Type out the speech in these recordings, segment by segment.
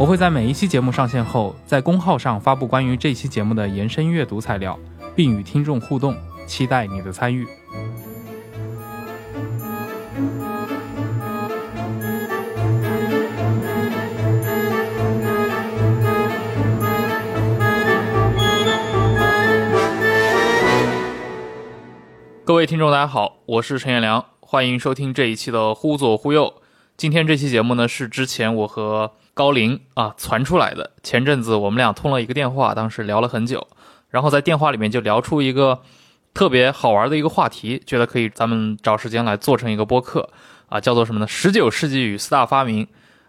我会在每一期节目上线后，在公号上发布关于这期节目的延伸阅读材料，并与听众互动，期待你的参与。各位听众，大家好，我是陈彦良，欢迎收听这一期的《忽左忽右》。今天这期节目呢，是之前我和高林啊传出来的。前阵子我们俩通了一个电话，当时聊了很久，然后在电话里面就聊出一个特别好玩的一个话题，觉得可以咱们找时间来做成一个播客啊，叫做什么呢？十九世纪与四大发明。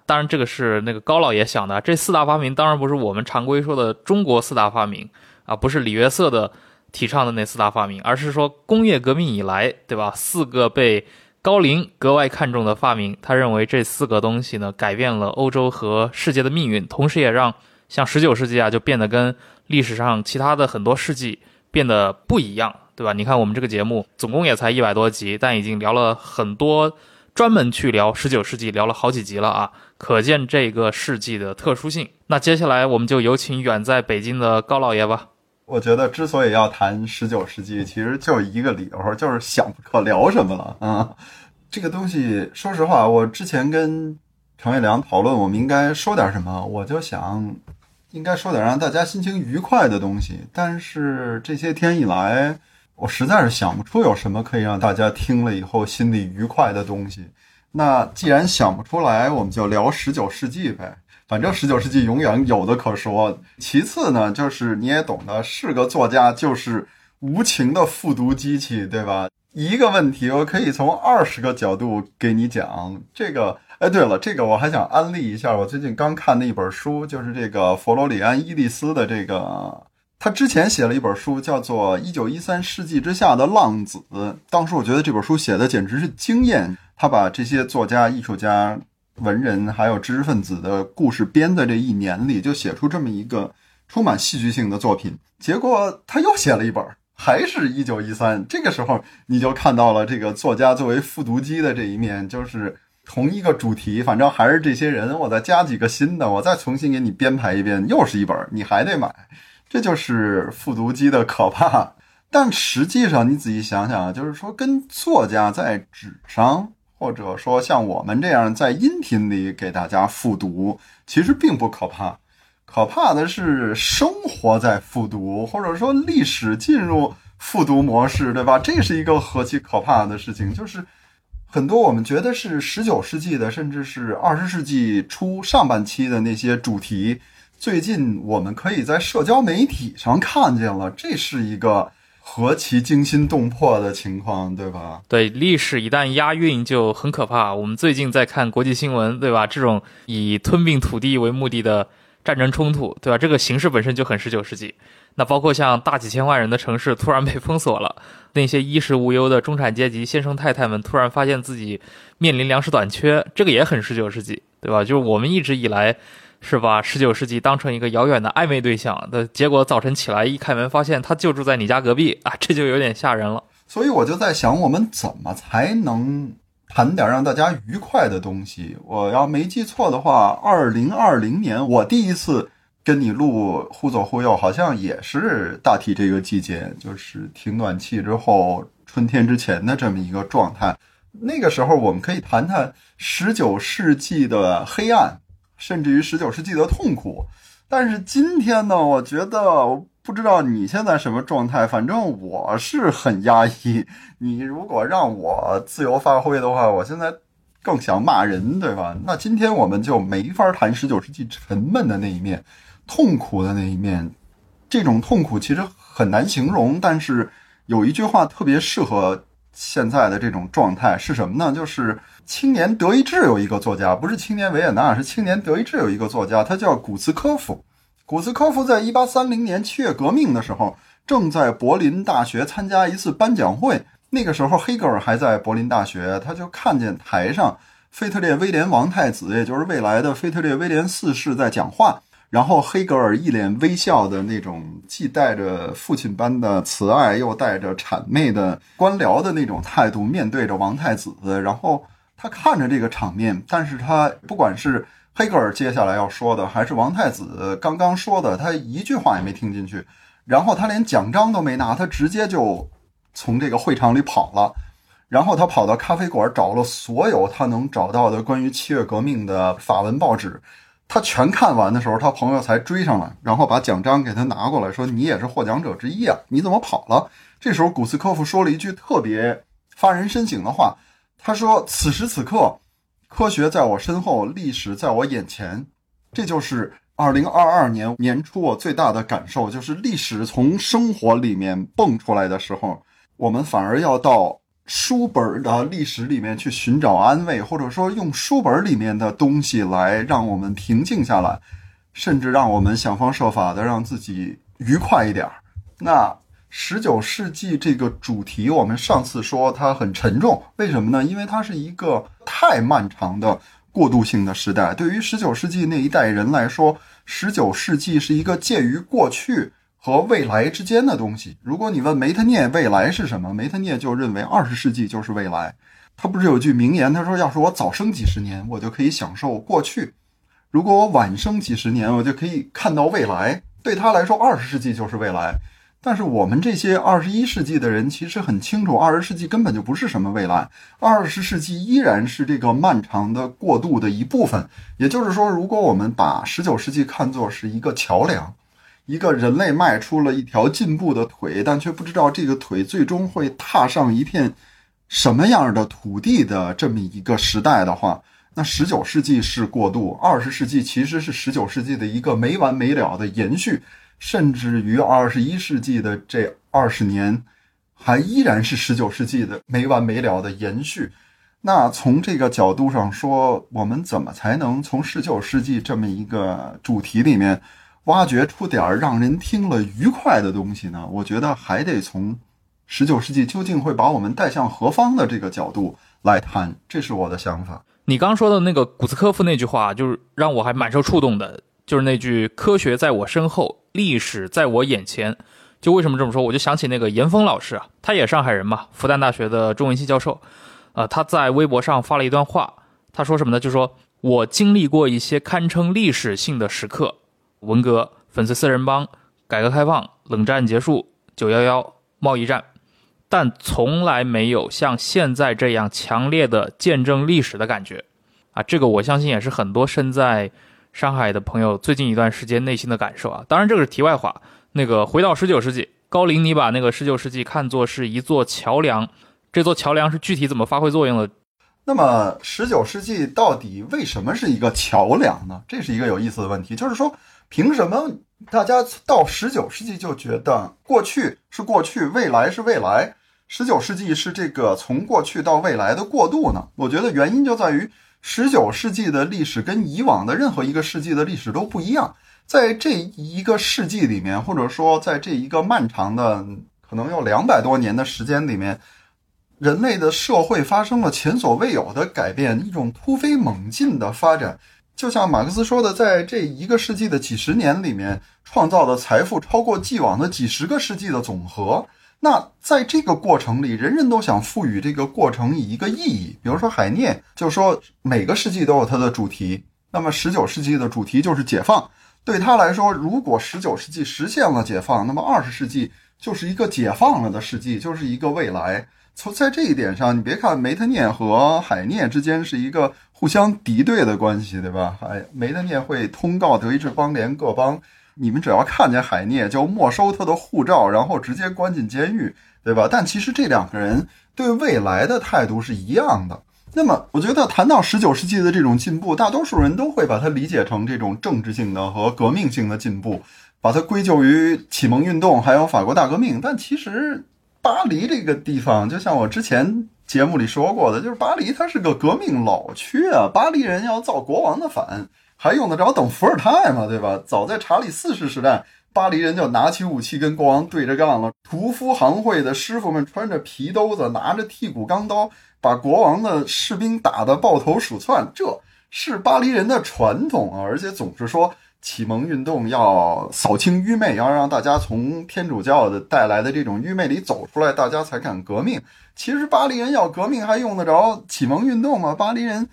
当然，这个是那个高老爷想的。这四大发明当然不是我们常规说的中国四大发明啊，不是李约瑟的。提倡的那四大发明，而是说工业革命以来，对吧？四个被高林格外看重的发明，他认为这四个东西呢，改变了欧洲和世界的命运，同时也让像十九世纪啊，就变得跟历史上其他的很多世纪变得不一样，对吧？你看我们这个节目总共也才一百多集，但已经聊了很多，专门去聊十九世纪，聊了好几集了啊，可见这个世纪的特殊性。那接下来我们就有请远在北京的高老爷吧。我觉得之所以要谈十九世纪，其实就一个理由，就是想不可聊什么了啊。这个东西，说实话，我之前跟程月良讨论，我们应该说点什么，我就想应该说点让大家心情愉快的东西。但是这些天以来，我实在是想不出有什么可以让大家听了以后心里愉快的东西。那既然想不出来，我们就聊十九世纪呗。反正十九世纪永远有的可说。其次呢，就是你也懂得，是个作家就是无情的复读机器，对吧？一个问题，我可以从二十个角度给你讲。这个，哎，对了，这个我还想安利一下，我最近刚看的一本书，就是这个佛罗里安·伊利斯的这个，他之前写了一本书，叫做《一九一三世纪之下的浪子》。当时我觉得这本书写的简直是惊艳，他把这些作家、艺术家。文人还有知识分子的故事编的这一年里，就写出这么一个充满戏剧性的作品。结果他又写了一本，还是一九一三。这个时候你就看到了这个作家作为复读机的这一面，就是同一个主题，反正还是这些人，我再加几个新的，我再重新给你编排一遍，又是一本，你还得买。这就是复读机的可怕。但实际上你仔细想想啊，就是说跟作家在纸上。或者说像我们这样在音频里给大家复读，其实并不可怕，可怕的是生活在复读，或者说历史进入复读模式，对吧？这是一个何其可怕的事情！就是很多我们觉得是十九世纪的，甚至是二十世纪初上半期的那些主题，最近我们可以在社交媒体上看见了，这是一个。何其惊心动魄的情况，对吧？对，历史一旦押韵就很可怕。我们最近在看国际新闻，对吧？这种以吞并土地为目的的战争冲突，对吧？这个形式本身就很十九世纪。那包括像大几千万人的城市突然被封锁了，那些衣食无忧的中产阶级先生太太们突然发现自己面临粮食短缺，这个也很十九世纪，对吧？就是我们一直以来。是把十九世纪当成一个遥远的暧昧对象的结果，早晨起来一开门，发现他就住在你家隔壁啊，这就有点吓人了。所以我就在想，我们怎么才能谈点让大家愉快的东西？我要没记错的话，二零二零年我第一次跟你录忽左忽右，好像也是大体这个季节，就是停暖气之后，春天之前的这么一个状态。那个时候，我们可以谈谈十九世纪的黑暗。甚至于十九世纪的痛苦，但是今天呢？我觉得，我不知道你现在什么状态，反正我是很压抑。你如果让我自由发挥的话，我现在更想骂人，对吧？那今天我们就没法谈十九世纪沉闷的那一面，痛苦的那一面。这种痛苦其实很难形容，但是有一句话特别适合现在的这种状态是什么呢？就是青年德意志有一个作家，不是青年维也纳，是青年德意志有一个作家，他叫古茨科夫。古茨科夫在一八三零年七月革命的时候，正在柏林大学参加一次颁奖会。那个时候，黑格尔还在柏林大学，他就看见台上腓特烈威廉王太子，也就是未来的腓特烈威廉四世在讲话。然后黑格尔一脸微笑的那种，既带着父亲般的慈爱，又带着谄媚的官僚的那种态度，面对着王太子。然后他看着这个场面，但是他不管是黑格尔接下来要说的，还是王太子刚刚说的，他一句话也没听进去。然后他连奖章都没拿，他直接就从这个会场里跑了。然后他跑到咖啡馆，找了所有他能找到的关于七月革命的法文报纸。他全看完的时候，他朋友才追上来，然后把奖章给他拿过来，说：“你也是获奖者之一啊，你怎么跑了？”这时候，古斯科夫说了一句特别发人深省的话，他说：“此时此刻，科学在我身后，历史在我眼前。”这就是二零二二年年初我最大的感受，就是历史从生活里面蹦出来的时候，我们反而要到。书本的历史里面去寻找安慰，或者说用书本里面的东西来让我们平静下来，甚至让我们想方设法的让自己愉快一点儿。那十九世纪这个主题，我们上次说它很沉重，为什么呢？因为它是一个太漫长的过渡性的时代。对于十九世纪那一代人来说，十九世纪是一个介于过去。和未来之间的东西。如果你问梅特涅未来是什么，梅特涅就认为二十世纪就是未来。他不是有句名言，他说：“要是我早生几十年，我就可以享受过去；如果我晚生几十年，我就可以看到未来。”对他来说，二十世纪就是未来。但是我们这些二十一世纪的人其实很清楚，二十世纪根本就不是什么未来，二十世纪依然是这个漫长的过渡的一部分。也就是说，如果我们把十九世纪看作是一个桥梁。一个人类迈出了一条进步的腿，但却不知道这个腿最终会踏上一片什么样的土地的这么一个时代的话，那十九世纪是过渡，二十世纪其实是十九世纪的一个没完没了的延续，甚至于二十一世纪的这二十年，还依然是十九世纪的没完没了的延续。那从这个角度上说，我们怎么才能从十九世纪这么一个主题里面？挖掘出点儿让人听了愉快的东西呢？我觉得还得从十九世纪究竟会把我们带向何方的这个角度来谈，这是我的想法。你刚说的那个古斯科夫那句话，就是让我还蛮受触动的，就是那句“科学在我身后，历史在我眼前”。就为什么这么说？我就想起那个严峰老师啊，他也上海人嘛，复旦大学的中文系教授。呃，他在微博上发了一段话，他说什么呢？就说我经历过一些堪称历史性的时刻。文革、粉碎四人帮、改革开放、冷战结束、九幺幺、贸易战，但从来没有像现在这样强烈的见证历史的感觉啊！这个我相信也是很多身在上海的朋友最近一段时间内心的感受啊。当然，这个是题外话。那个回到十九世纪，高林，你把那个十九世纪看作是一座桥梁，这座桥梁是具体怎么发挥作用的？那么，十九世纪到底为什么是一个桥梁呢？这是一个有意思的问题，就是说。凭什么大家到十九世纪就觉得过去是过去，未来是未来？十九世纪是这个从过去到未来的过渡呢？我觉得原因就在于十九世纪的历史跟以往的任何一个世纪的历史都不一样。在这一个世纪里面，或者说在这一个漫长的可能有两百多年的时间里面，人类的社会发生了前所未有的改变，一种突飞猛进的发展。就像马克思说的，在这一个世纪的几十年里面，创造的财富超过既往的几十个世纪的总和。那在这个过程里，人人都想赋予这个过程以一个意义。比如说海涅就说，每个世纪都有它的主题。那么十九世纪的主题就是解放。对他来说，如果十九世纪实现了解放，那么二十世纪就是一个解放了的世纪，就是一个未来。从在这一点上，你别看梅特涅和海涅之间是一个互相敌对的关系，对吧？海梅特涅会通告德意志邦联各邦，你们只要看见海涅就没收他的护照，然后直接关进监狱，对吧？但其实这两个人对未来的态度是一样的。那么，我觉得谈到十九世纪的这种进步，大多数人都会把它理解成这种政治性的和革命性的进步，把它归咎于启蒙运动还有法国大革命。但其实。巴黎这个地方，就像我之前节目里说过的，就是巴黎它是个革命老区啊。巴黎人要造国王的反，还用得着等伏尔泰吗？对吧？早在查理四世时代，巴黎人就拿起武器跟国王对着干了。屠夫行会的师傅们穿着皮兜子，拿着剔骨钢刀，把国王的士兵打得抱头鼠窜。这是巴黎人的传统啊，而且总是说。启蒙运动要扫清愚昧，要让大家从天主教的带来的这种愚昧里走出来，大家才敢革命。其实巴黎人要革命还用得着启蒙运动吗？巴黎人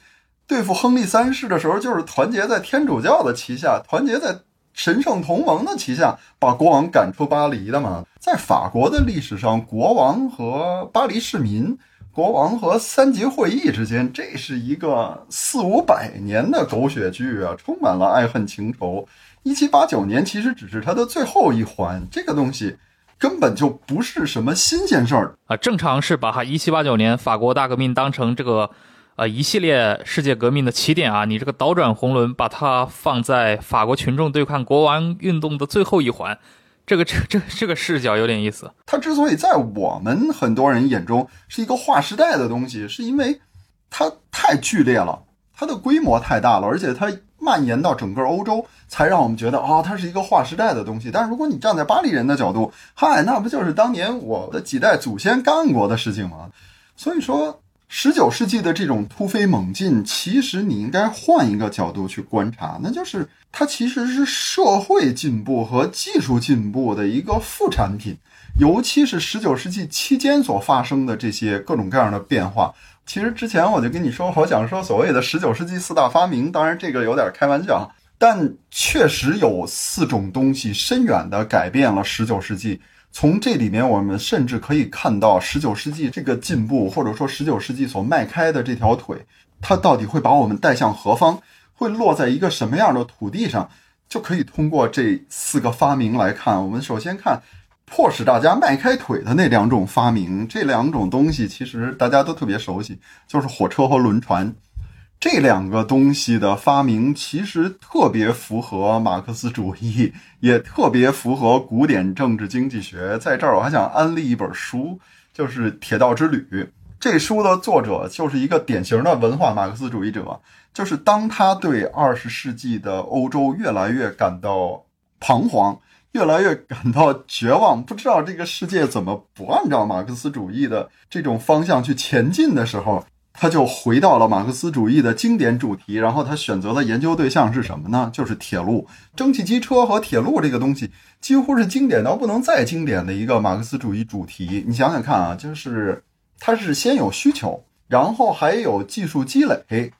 对付亨利三世的时候，就是团结在天主教的旗下，团结在神圣同盟的旗下，把国王赶出巴黎的嘛。在法国的历史上，国王和巴黎市民。国王和三级会议之间，这是一个四五百年的狗血剧啊，充满了爱恨情仇。一七八九年其实只是它的最后一环，这个东西根本就不是什么新鲜事儿啊。正常是把一七八九年法国大革命当成这个呃一系列世界革命的起点啊，你这个倒转红轮，把它放在法国群众对抗国王运动的最后一环。这个这这这个视角有点意思。它之所以在我们很多人眼中是一个划时代的东西，是因为它太剧烈了，它的规模太大了，而且它蔓延到整个欧洲，才让我们觉得啊，它是一个划时代的东西。但如果你站在巴黎人的角度，嗨，那不就是当年我的几代祖先干过的事情吗？所以说。十九世纪的这种突飞猛进，其实你应该换一个角度去观察，那就是它其实是社会进步和技术进步的一个副产品，尤其是十九世纪期间所发生的这些各种各样的变化。其实之前我就跟你说，我想说所谓的十九世纪四大发明，当然这个有点开玩笑，但确实有四种东西深远的改变了十九世纪。从这里面，我们甚至可以看到十九世纪这个进步，或者说十九世纪所迈开的这条腿，它到底会把我们带向何方，会落在一个什么样的土地上，就可以通过这四个发明来看。我们首先看迫使大家迈开腿的那两种发明，这两种东西其实大家都特别熟悉，就是火车和轮船。这两个东西的发明其实特别符合马克思主义，也特别符合古典政治经济学。在这儿，我还想安利一本书，就是《铁道之旅》。这书的作者就是一个典型的文化马克思主义者。就是当他对二十世纪的欧洲越来越感到彷徨，越来越感到绝望，不知道这个世界怎么不按照马克思主义的这种方向去前进的时候。他就回到了马克思主义的经典主题，然后他选择的研究对象是什么呢？就是铁路、蒸汽机车和铁路这个东西，几乎是经典到不能再经典的一个马克思主义主题。你想想看啊，就是它是先有需求，然后还有技术积累，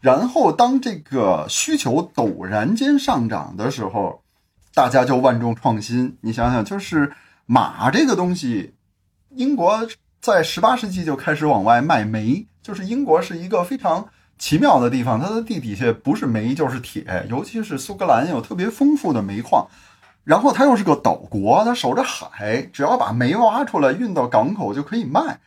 然后当这个需求陡然间上涨的时候，大家就万众创新。你想想，就是马这个东西，英国在十八世纪就开始往外卖煤。就是英国是一个非常奇妙的地方，它的地底下不是煤就是铁，尤其是苏格兰有特别丰富的煤矿，然后它又是个岛国，它守着海，只要把煤挖出来运到港口就可以卖，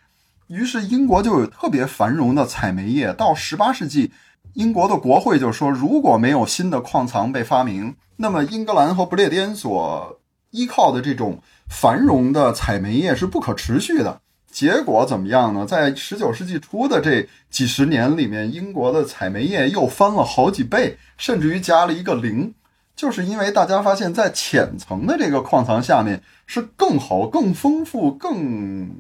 于是英国就有特别繁荣的采煤业。到十八世纪，英国的国会就说，如果没有新的矿藏被发明，那么英格兰和不列颠所依靠的这种繁荣的采煤业是不可持续的。结果怎么样呢？在十九世纪初的这几十年里面，英国的采煤业又翻了好几倍，甚至于加了一个零，就是因为大家发现，在浅层的这个矿藏下面是更好、更丰富、更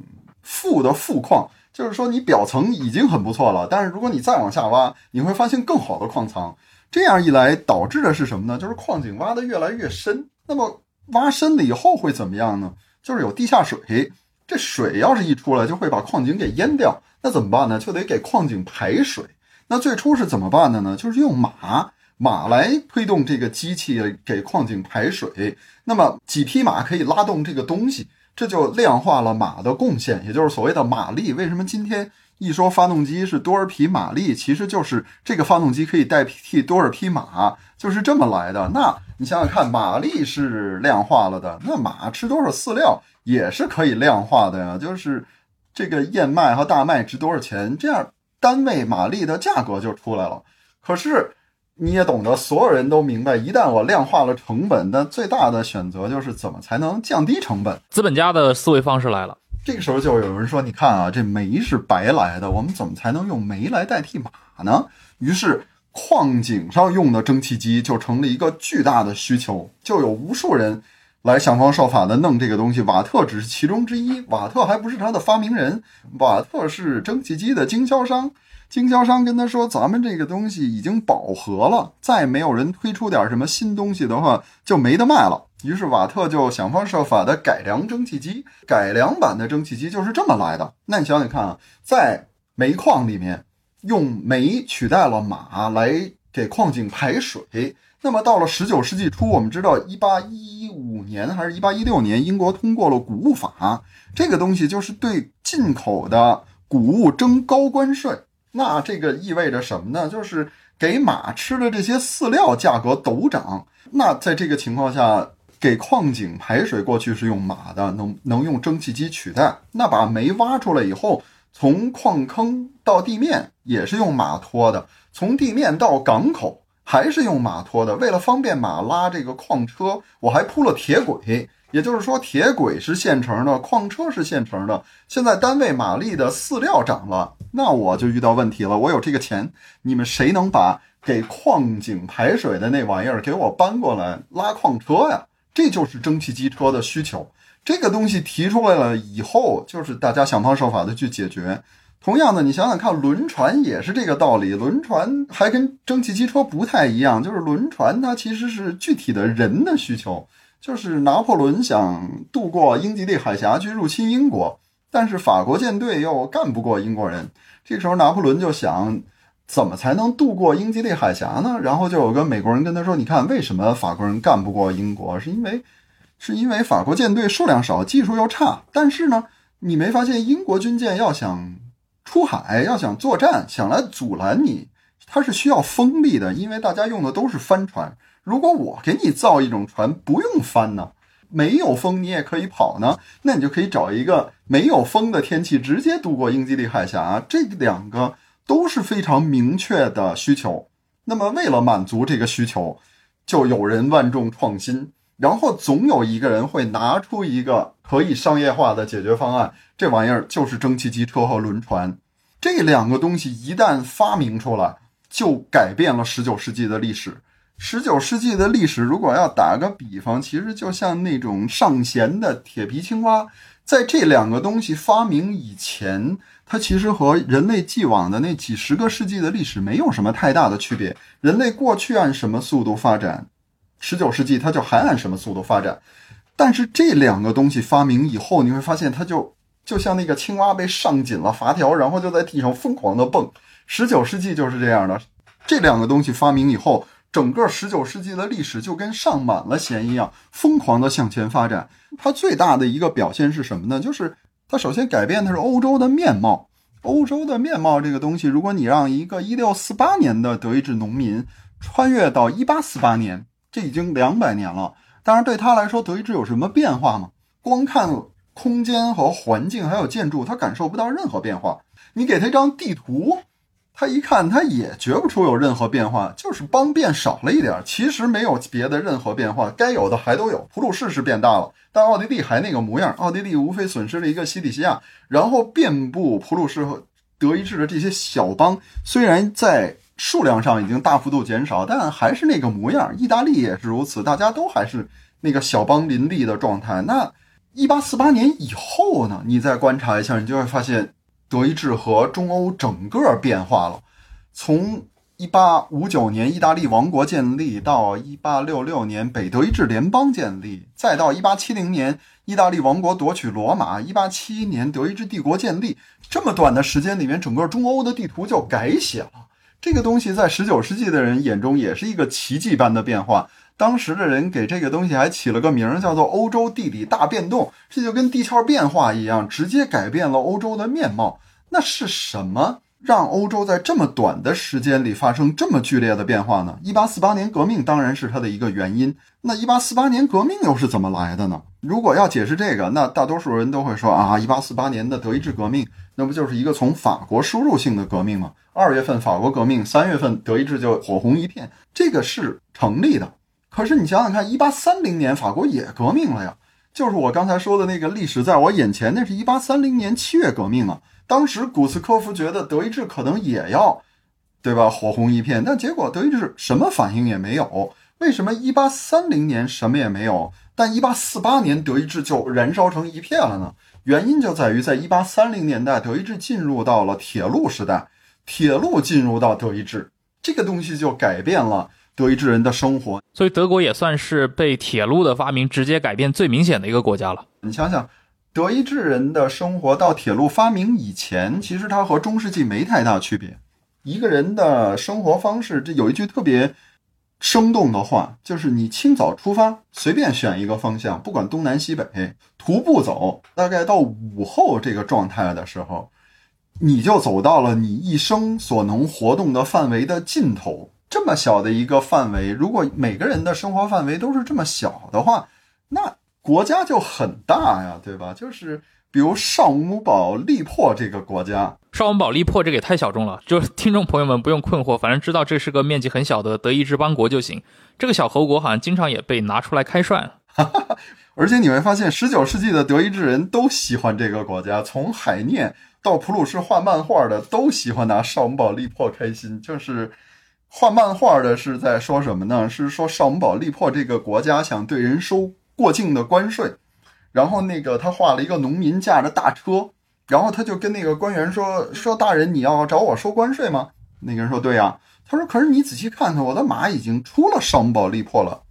富的富矿。就是说，你表层已经很不错了，但是如果你再往下挖，你会发现更好的矿藏。这样一来，导致的是什么呢？就是矿井挖得越来越深。那么挖深了以后会怎么样呢？就是有地下水。这水要是一出来，就会把矿井给淹掉。那怎么办呢？就得给矿井排水。那最初是怎么办的呢？就是用马，马来推动这个机器给矿井排水。那么几匹马可以拉动这个东西，这就量化了马的贡献，也就是所谓的马力。为什么今天一说发动机是多少匹马力，其实就是这个发动机可以代替多少匹马，就是这么来的。那你想想看，马力是量化了的，那马吃多少饲料？也是可以量化的呀，就是这个燕麦和大麦值多少钱，这样单位马力的价格就出来了。可是你也懂得，所有人都明白，一旦我量化了成本，那最大的选择就是怎么才能降低成本。资本家的思维方式来了，这个时候就有人说：“你看啊，这煤是白来的，我们怎么才能用煤来代替马呢？”于是，矿井上用的蒸汽机就成了一个巨大的需求，就有无数人来想方设法的弄这个东西。瓦特只是其中之一，瓦特还不是他的发明人，瓦特是蒸汽机的经销商。经销商跟他说：“咱们这个东西已经饱和了，再没有人推出点什么新东西的话，就没得卖了。”于是瓦特就想方设法的改良蒸汽机，改良版的蒸汽机就是这么来的。那你想想看啊，在煤矿里面用煤取代了马来给矿井排水。那么到了十九世纪初，我们知道一八一五年还是一八一六年，英国通过了谷物法，这个东西就是对进口的谷物征高关税。那这个意味着什么呢？就是给马吃的这些饲料价格陡涨。那在这个情况下，给矿井排水过去是用马的，能能用蒸汽机取代。那把煤挖出来以后，从矿坑到地面也是用马拖的，从地面到港口还是用马拖的。为了方便马拉这个矿车，我还铺了铁轨。也就是说，铁轨是现成的，矿车是现成的。现在单位马力的饲料涨了，那我就遇到问题了。我有这个钱，你们谁能把给矿井排水的那玩意儿给我搬过来拉矿车呀？这就是蒸汽机车的需求。这个东西提出来了以后，就是大家想方设法的去解决。同样的，你想想看，轮船也是这个道理。轮船还跟蒸汽机车不太一样，就是轮船它其实是具体的人的需求。就是拿破仑想渡过英吉利海峡去入侵英国，但是法国舰队又干不过英国人。这时候，拿破仑就想，怎么才能渡过英吉利海峡呢？然后就有个美国人跟他说：“你看，为什么法国人干不过英国？是因为，是因为法国舰队数量少，技术又差。但是呢，你没发现英国军舰要想出海，要想作战，想来阻拦你，它是需要风力的，因为大家用的都是帆船。”如果我给你造一种船，不用帆呢，没有风你也可以跑呢，那你就可以找一个没有风的天气，直接渡过英吉利海峡。这两个都是非常明确的需求。那么为了满足这个需求，就有人万众创新，然后总有一个人会拿出一个可以商业化的解决方案。这玩意儿就是蒸汽机车和轮船。这两个东西一旦发明出来，就改变了十九世纪的历史。十九世纪的历史，如果要打个比方，其实就像那种上弦的铁皮青蛙。在这两个东西发明以前，它其实和人类既往的那几十个世纪的历史没有什么太大的区别。人类过去按什么速度发展，十九世纪它就还按什么速度发展。但是这两个东西发明以后，你会发现它就就像那个青蛙被上紧了阀条，然后就在地上疯狂的蹦。十九世纪就是这样的，这两个东西发明以后。整个十九世纪的历史就跟上满了弦一样，疯狂的向前发展。它最大的一个表现是什么呢？就是它首先改变的是欧洲的面貌。欧洲的面貌这个东西，如果你让一个一六四八年的德意志农民穿越到一八四八年，这已经两百年了。当然，对他来说，德意志有什么变化吗？光看空间和环境还有建筑，他感受不到任何变化。你给他一张地图。他一看，他也觉不出有任何变化，就是邦变少了一点。其实没有别的任何变化，该有的还都有。普鲁士是变大了，但奥地利还那个模样。奥地利无非损失了一个西里西亚，然后遍布普鲁士和德意志的这些小邦，虽然在数量上已经大幅度减少，但还是那个模样。意大利也是如此，大家都还是那个小邦林立的状态。那一八四八年以后呢？你再观察一下，你就会发现。德意志和中欧整个变化了，从一八五九年意大利王国建立到一八六六年北德意志联邦建立，再到一八七零年意大利王国夺取罗马，一八七一年德意志帝国建立，这么短的时间里面，整个中欧的地图就改写了。这个东西在十九世纪的人眼中也是一个奇迹般的变化。当时的人给这个东西还起了个名儿，叫做“欧洲地理大变动”，这就跟地壳变化一样，直接改变了欧洲的面貌。那是什么让欧洲在这么短的时间里发生这么剧烈的变化呢？一八四八年革命当然是它的一个原因。那一八四八年革命又是怎么来的呢？如果要解释这个，那大多数人都会说啊，一八四八年的德意志革命，那不就是一个从法国输入性的革命吗？二月份法国革命，三月份德意志就火红一片，这个是成立的。可是你想想看，一八三零年法国也革命了呀。就是我刚才说的那个历史在我眼前，那是一八三零年七月革命啊。当时古斯科夫觉得德意志可能也要，对吧？火红一片，但结果德意志什么反应也没有。为什么一八三零年什么也没有，但一八四八年德意志就燃烧成一片了呢？原因就在于，在一八三零年代，德意志进入到了铁路时代，铁路进入到德意志，这个东西就改变了德意志人的生活。所以德国也算是被铁路的发明直接改变最明显的一个国家了。你想想，德意志人的生活到铁路发明以前，其实它和中世纪没太大区别。一个人的生活方式，这有一句特别生动的话，就是你清早出发，随便选一个方向，不管东南西北，徒步走，大概到午后这个状态的时候，你就走到了你一生所能活动的范围的尽头。这么小的一个范围，如果每个人的生活范围都是这么小的话，那国家就很大呀，对吧？就是比如尚武堡利珀这个国家，尚武堡利珀这个也太小众了，就是听众朋友们不用困惑，反正知道这是个面积很小的德意志邦国就行。这个小侯国好像经常也被拿出来开涮。而且你会发现，十九世纪的德意志人都喜欢这个国家，从海涅到普鲁士画漫画的都喜欢拿尚武堡利珀开心，就是。画漫画的是在说什么呢？是说尚武堡利珀这个国家想对人收过境的关税，然后那个他画了一个农民驾着大车，然后他就跟那个官员说：“说大人，你要找我收关税吗？”那个人说：“对呀。”他说：“可是你仔细看看，我的马已经出了尚武堡利珀了。”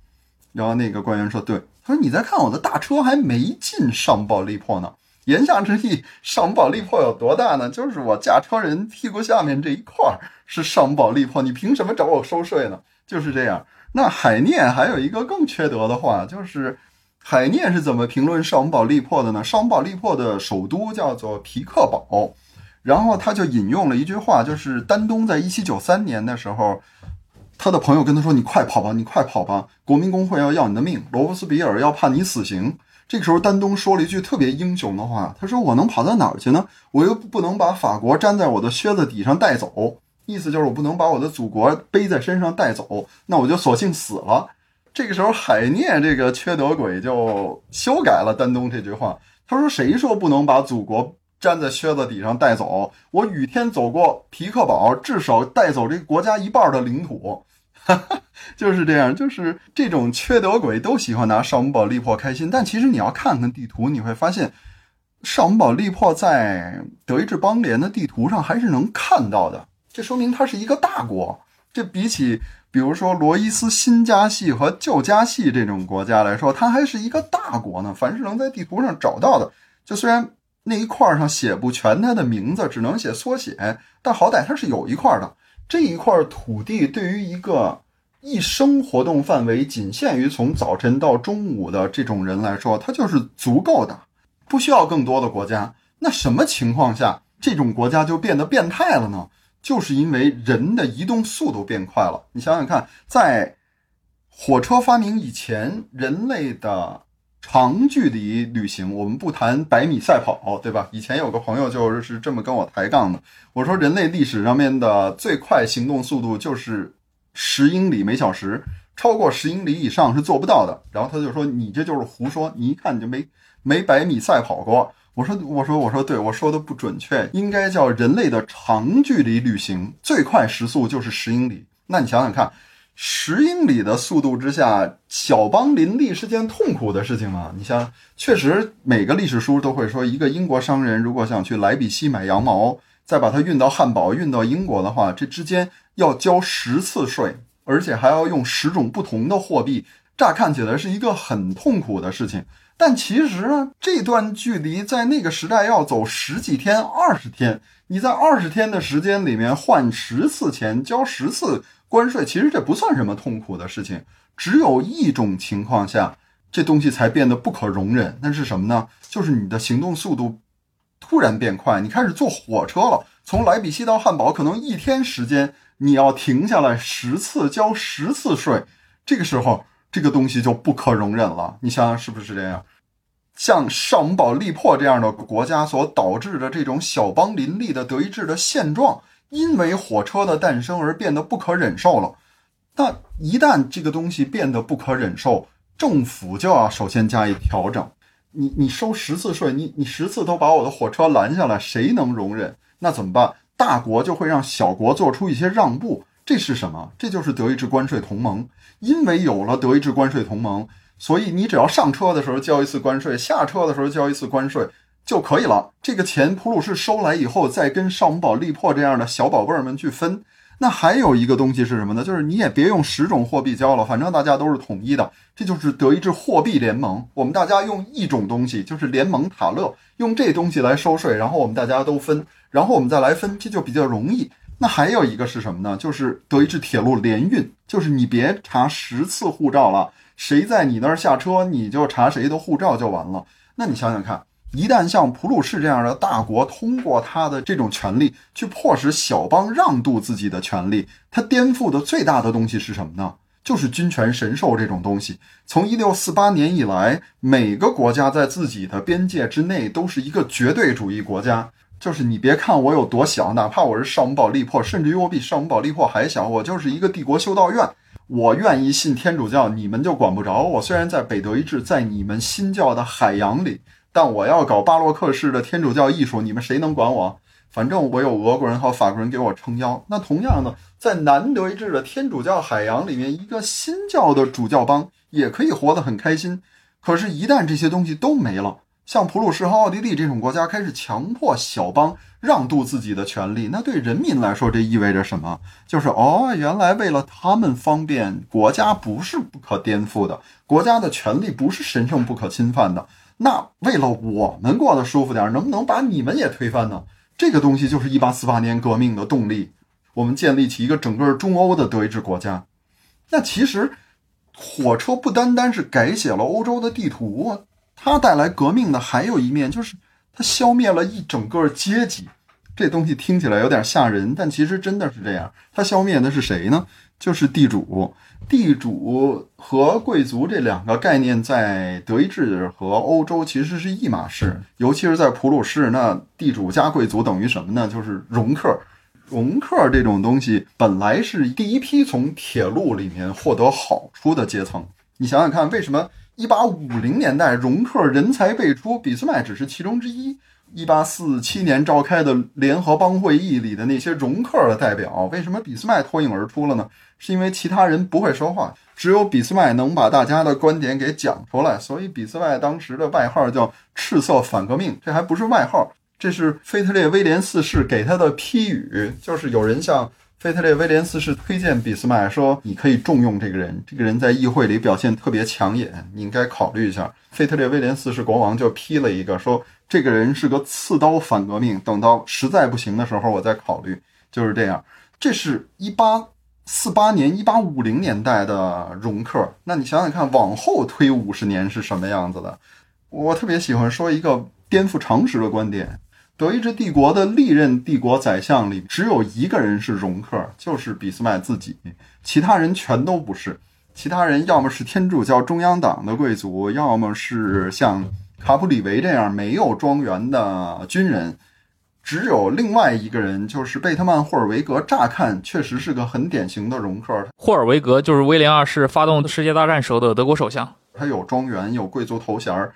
然后那个官员说：“对。”他说：“你再看我的大车还没进尚武堡利珀呢。”言下之意，尚堡利珀有多大呢？就是我驾车人屁股下面这一块是尚堡利珀，你凭什么找我收税呢？就是这样。那海涅还有一个更缺德的话，就是海涅是怎么评论尚堡利珀的呢？尚堡利珀的首都叫做皮克堡，然后他就引用了一句话，就是丹东在一七九三年的时候，他的朋友跟他说：“你快跑吧，你快跑吧，国民工会要要你的命，罗伯斯比尔要判你死刑。”这个时候，丹东说了一句特别英雄的话，他说：“我能跑到哪儿去呢？我又不能把法国粘在我的靴子底上带走，意思就是我不能把我的祖国背在身上带走，那我就索性死了。”这个时候，海涅这个缺德鬼就修改了丹东这句话，他说：“谁说不能把祖国粘在靴子底上带走？我雨天走过皮克堡，至少带走这国家一半的领土。”哈哈，就是这样，就是这种缺德鬼都喜欢拿尚武堡利珀开心。但其实你要看看地图，你会发现，尚武堡利珀在德意志邦联的地图上还是能看到的。这说明它是一个大国。这比起比如说罗伊斯新加系和旧加系这种国家来说，它还是一个大国呢。凡是能在地图上找到的，就虽然那一块上写不全它的名字，只能写缩写，但好歹它是有一块的。这一块土地对于一个一生活动范围仅限于从早晨到中午的这种人来说，它就是足够的，不需要更多的国家。那什么情况下这种国家就变得变态了呢？就是因为人的移动速度变快了。你想想看，在火车发明以前，人类的。长距离旅行，我们不谈百米赛跑，对吧？以前有个朋友就是这么跟我抬杠的。我说，人类历史上面的最快行动速度就是十英里每小时，超过十英里以上是做不到的。然后他就说：“你这就是胡说，你一看你就没没百米赛跑过。”我说：“我说我说，对我说的不准确，应该叫人类的长距离旅行最快时速就是十英里。那你想想看。”十英里的速度之下，小邦林立是件痛苦的事情吗？你像，确实每个历史书都会说，一个英国商人如果想去莱比锡买羊毛，再把它运到汉堡、运到英国的话，这之间要交十次税，而且还要用十种不同的货币。乍看起来是一个很痛苦的事情，但其实呢，这段距离在那个时代要走十几天、二十天，你在二十天的时间里面换十次钱，交十次。关税其实这不算什么痛苦的事情，只有一种情况下，这东西才变得不可容忍。那是什么呢？就是你的行动速度突然变快，你开始坐火车了，从莱比锡到汉堡，可能一天时间你要停下来十次，交十次税。这个时候，这个东西就不可容忍了。你想想是不是这样？像尚武堡利珀这样的国家所导致的这种小邦林立的德意志的现状。因为火车的诞生而变得不可忍受了，那一旦这个东西变得不可忍受，政府就要首先加以调整。你你收十次税，你你十次都把我的火车拦下来，谁能容忍？那怎么办？大国就会让小国做出一些让步，这是什么？这就是德意志关税同盟。因为有了德意志关税同盟，所以你只要上车的时候交一次关税，下车的时候交一次关税就可以了。这个钱普鲁士收来以后，再跟绍姆堡、利珀这样的小宝贝儿们去分。那还有一个东西是什么呢？就是你也别用十种货币交了，反正大家都是统一的，这就是德意志货币联盟。我们大家用一种东西，就是联盟塔勒，用这东西来收税，然后我们大家都分，然后我们再来分，这就比较容易。那还有一个是什么呢？就是德意志铁路联运，就是你别查十次护照了，谁在你那儿下车，你就查谁的护照就完了。那你想想看。一旦像普鲁士这样的大国通过他的这种权利去迫使小邦让渡自己的权利，他颠覆的最大的东西是什么呢？就是君权神授这种东西。从一六四八年以来，每个国家在自己的边界之内都是一个绝对主义国家。就是你别看我有多小，哪怕我是圣母堡利珀，甚至于我比圣母堡利珀还小，我就是一个帝国修道院，我愿意信天主教，你们就管不着我。虽然在北德意志，在你们新教的海洋里。但我要搞巴洛克式的天主教艺术，你们谁能管我？反正我有俄国人和法国人给我撑腰。那同样的，在南德意志的天主教海洋里面，一个新教的主教邦也可以活得很开心。可是，一旦这些东西都没了，像普鲁士和奥地利这种国家开始强迫小邦让渡自己的权利，那对人民来说，这意味着什么？就是哦，原来为了他们方便，国家不是不可颠覆的，国家的权利不是神圣不可侵犯的。那为了我们过得舒服点，能不能把你们也推翻呢？这个东西就是一八四八年革命的动力。我们建立起一个整个中欧的德意志国家。那其实，火车不单单是改写了欧洲的地图，它带来革命的还有一面，就是它消灭了一整个阶级。这东西听起来有点吓人，但其实真的是这样。它消灭的是谁呢？就是地主。地主和贵族这两个概念在德意志和欧洲其实是一码事，尤其是在普鲁士，那地主加贵族等于什么呢？就是容克。容克这种东西本来是第一批从铁路里面获得好处的阶层。你想想看，为什么一八五零年代容克人才辈出，俾斯麦只是其中之一？一八四七年召开的联合邦会议里的那些容克的代表，为什么俾斯麦脱颖而出了呢？是因为其他人不会说话，只有俾斯麦能把大家的观点给讲出来，所以俾斯麦当时的外号叫“赤色反革命”。这还不是外号，这是腓特烈威廉四世给他的批语，就是有人像。腓特烈威廉四世推荐俾斯麦说：“你可以重用这个人，这个人在议会里表现特别抢眼，你应该考虑一下。”腓特烈威廉四世国王就批了一个说：“这个人是个刺刀反革命，等到实在不行的时候我再考虑。”就是这样。这是一八四八年、一八五零年代的容克。那你想想看，往后推五十年是什么样子的？我特别喜欢说一个颠覆常识的观点。德意志帝国的历任帝国宰相里，只有一个人是容克，就是俾斯麦自己，其他人全都不是。其他人要么是天主教中央党的贵族，要么是像卡普里维这样没有庄园的军人。只有另外一个人，就是贝特曼霍尔维格，乍看确实是个很典型的容克。霍尔维格就是威廉二世发动世界大战时候的德国首相，他有庄园，有贵族头衔儿，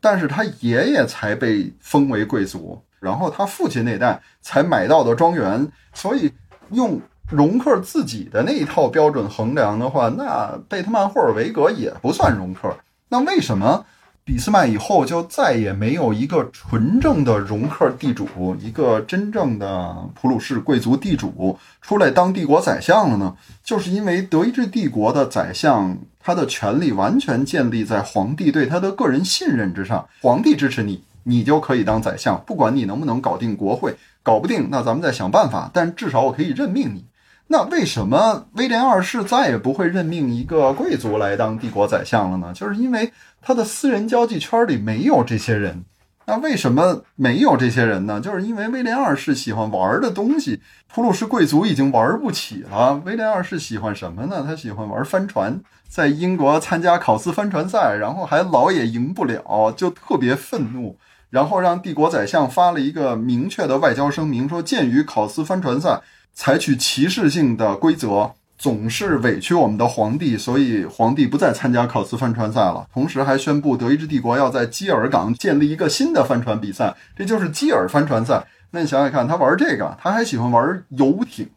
但是他爷爷才被封为贵族。然后他父亲那代才买到的庄园，所以用容克自己的那一套标准衡量的话，那贝特曼霍尔维格也不算容克。那为什么俾斯麦以后就再也没有一个纯正的容克地主，一个真正的普鲁士贵族地主出来当帝国宰相了呢？就是因为德意志帝国的宰相，他的权力完全建立在皇帝对他的个人信任之上，皇帝支持你。你就可以当宰相，不管你能不能搞定国会，搞不定，那咱们再想办法。但至少我可以任命你。那为什么威廉二世再也不会任命一个贵族来当帝国宰相了呢？就是因为他的私人交际圈里没有这些人。那为什么没有这些人呢？就是因为威廉二世喜欢玩的东西，普鲁士贵族已经玩不起了。威廉二世喜欢什么呢？他喜欢玩帆船，在英国参加考斯帆船赛，然后还老也赢不了，就特别愤怒。然后让帝国宰相发了一个明确的外交声明，说鉴于考斯帆船赛采取歧视性的规则，总是委屈我们的皇帝，所以皇帝不再参加考斯帆船赛了。同时还宣布德意志帝国要在基尔港建立一个新的帆船比赛，这就是基尔帆船赛。那你想想看，他玩这个，他还喜欢玩游艇，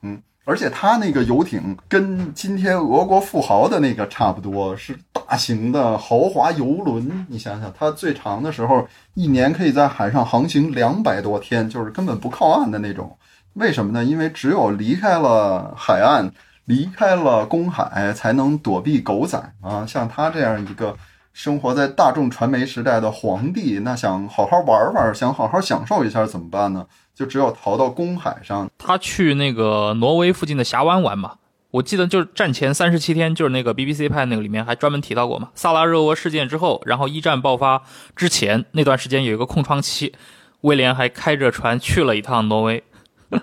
而且他那个游艇跟今天俄国富豪的那个差不多，是大型的豪华游轮。你想想，他最长的时候一年可以在海上航行两百多天，就是根本不靠岸的那种。为什么呢？因为只有离开了海岸。离开了公海，才能躲避狗仔啊！像他这样一个生活在大众传媒时代的皇帝，那想好好玩玩，想好好享受一下怎么办呢？就只有逃到公海上。他去那个挪威附近的峡湾玩嘛。我记得就是战前三十七天，就是那个 BBC 派那个里面还专门提到过嘛。萨拉热窝事件之后，然后一战爆发之前那段时间有一个空窗期，威廉还开着船去了一趟挪威。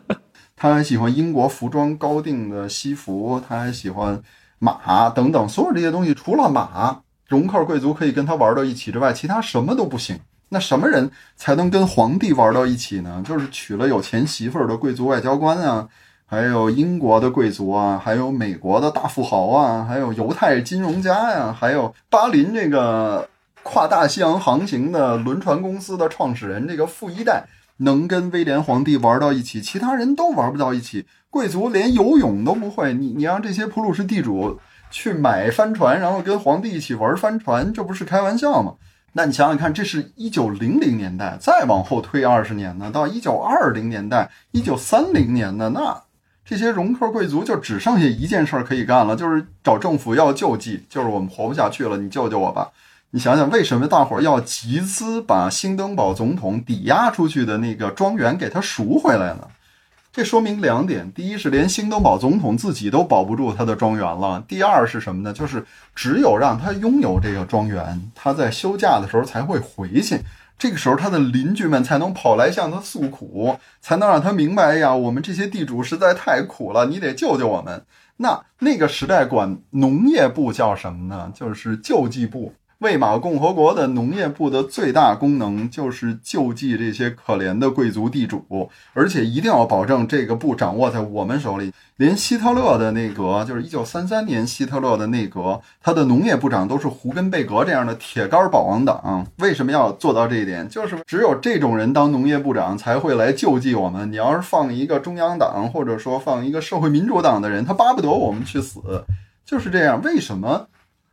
他还喜欢英国服装高定的西服，他还喜欢马等等，所有这些东西除了马，容克贵族可以跟他玩到一起之外，其他什么都不行。那什么人才能跟皇帝玩到一起呢？就是娶了有钱媳妇儿的贵族外交官啊，还有英国的贵族啊，还有美国的大富豪啊，还有犹太金融家呀，还有巴林这个跨大西洋航行的轮船公司的创始人，这个富一代。能跟威廉皇帝玩到一起，其他人都玩不到一起。贵族连游泳都不会，你你让这些普鲁士地主去买帆船，然后跟皇帝一起玩帆船，这不是开玩笑吗？那你想想看，这是一九零零年代，再往后推二十年呢，到一九二零年代、一九三零年呢那这些容克贵族就只剩下一件事可以干了，就是找政府要救济，就是我们活不下去了，你救救我吧。你想想，为什么大伙儿要集资把兴登堡总统抵押出去的那个庄园给他赎回来呢？这说明两点：第一是连兴登堡总统自己都保不住他的庄园了；第二是什么呢？就是只有让他拥有这个庄园，他在休假的时候才会回去。这个时候，他的邻居们才能跑来向他诉苦，才能让他明白：哎呀，我们这些地主实在太苦了，你得救救我们。那那个时代管农业部叫什么呢？就是救济部。魏玛共和国的农业部的最大功能就是救济这些可怜的贵族地主，而且一定要保证这个部掌握在我们手里。连希特勒的内阁，就是一九三三年希特勒的内阁，他的农业部长都是胡根贝格这样的铁杆保王党。为什么？要做到这一点？就是只有这种人当农业部长才会来救济我们。你要是放一个中央党，或者说放一个社会民主党的人，他巴不得我们去死。就是这样。为什么？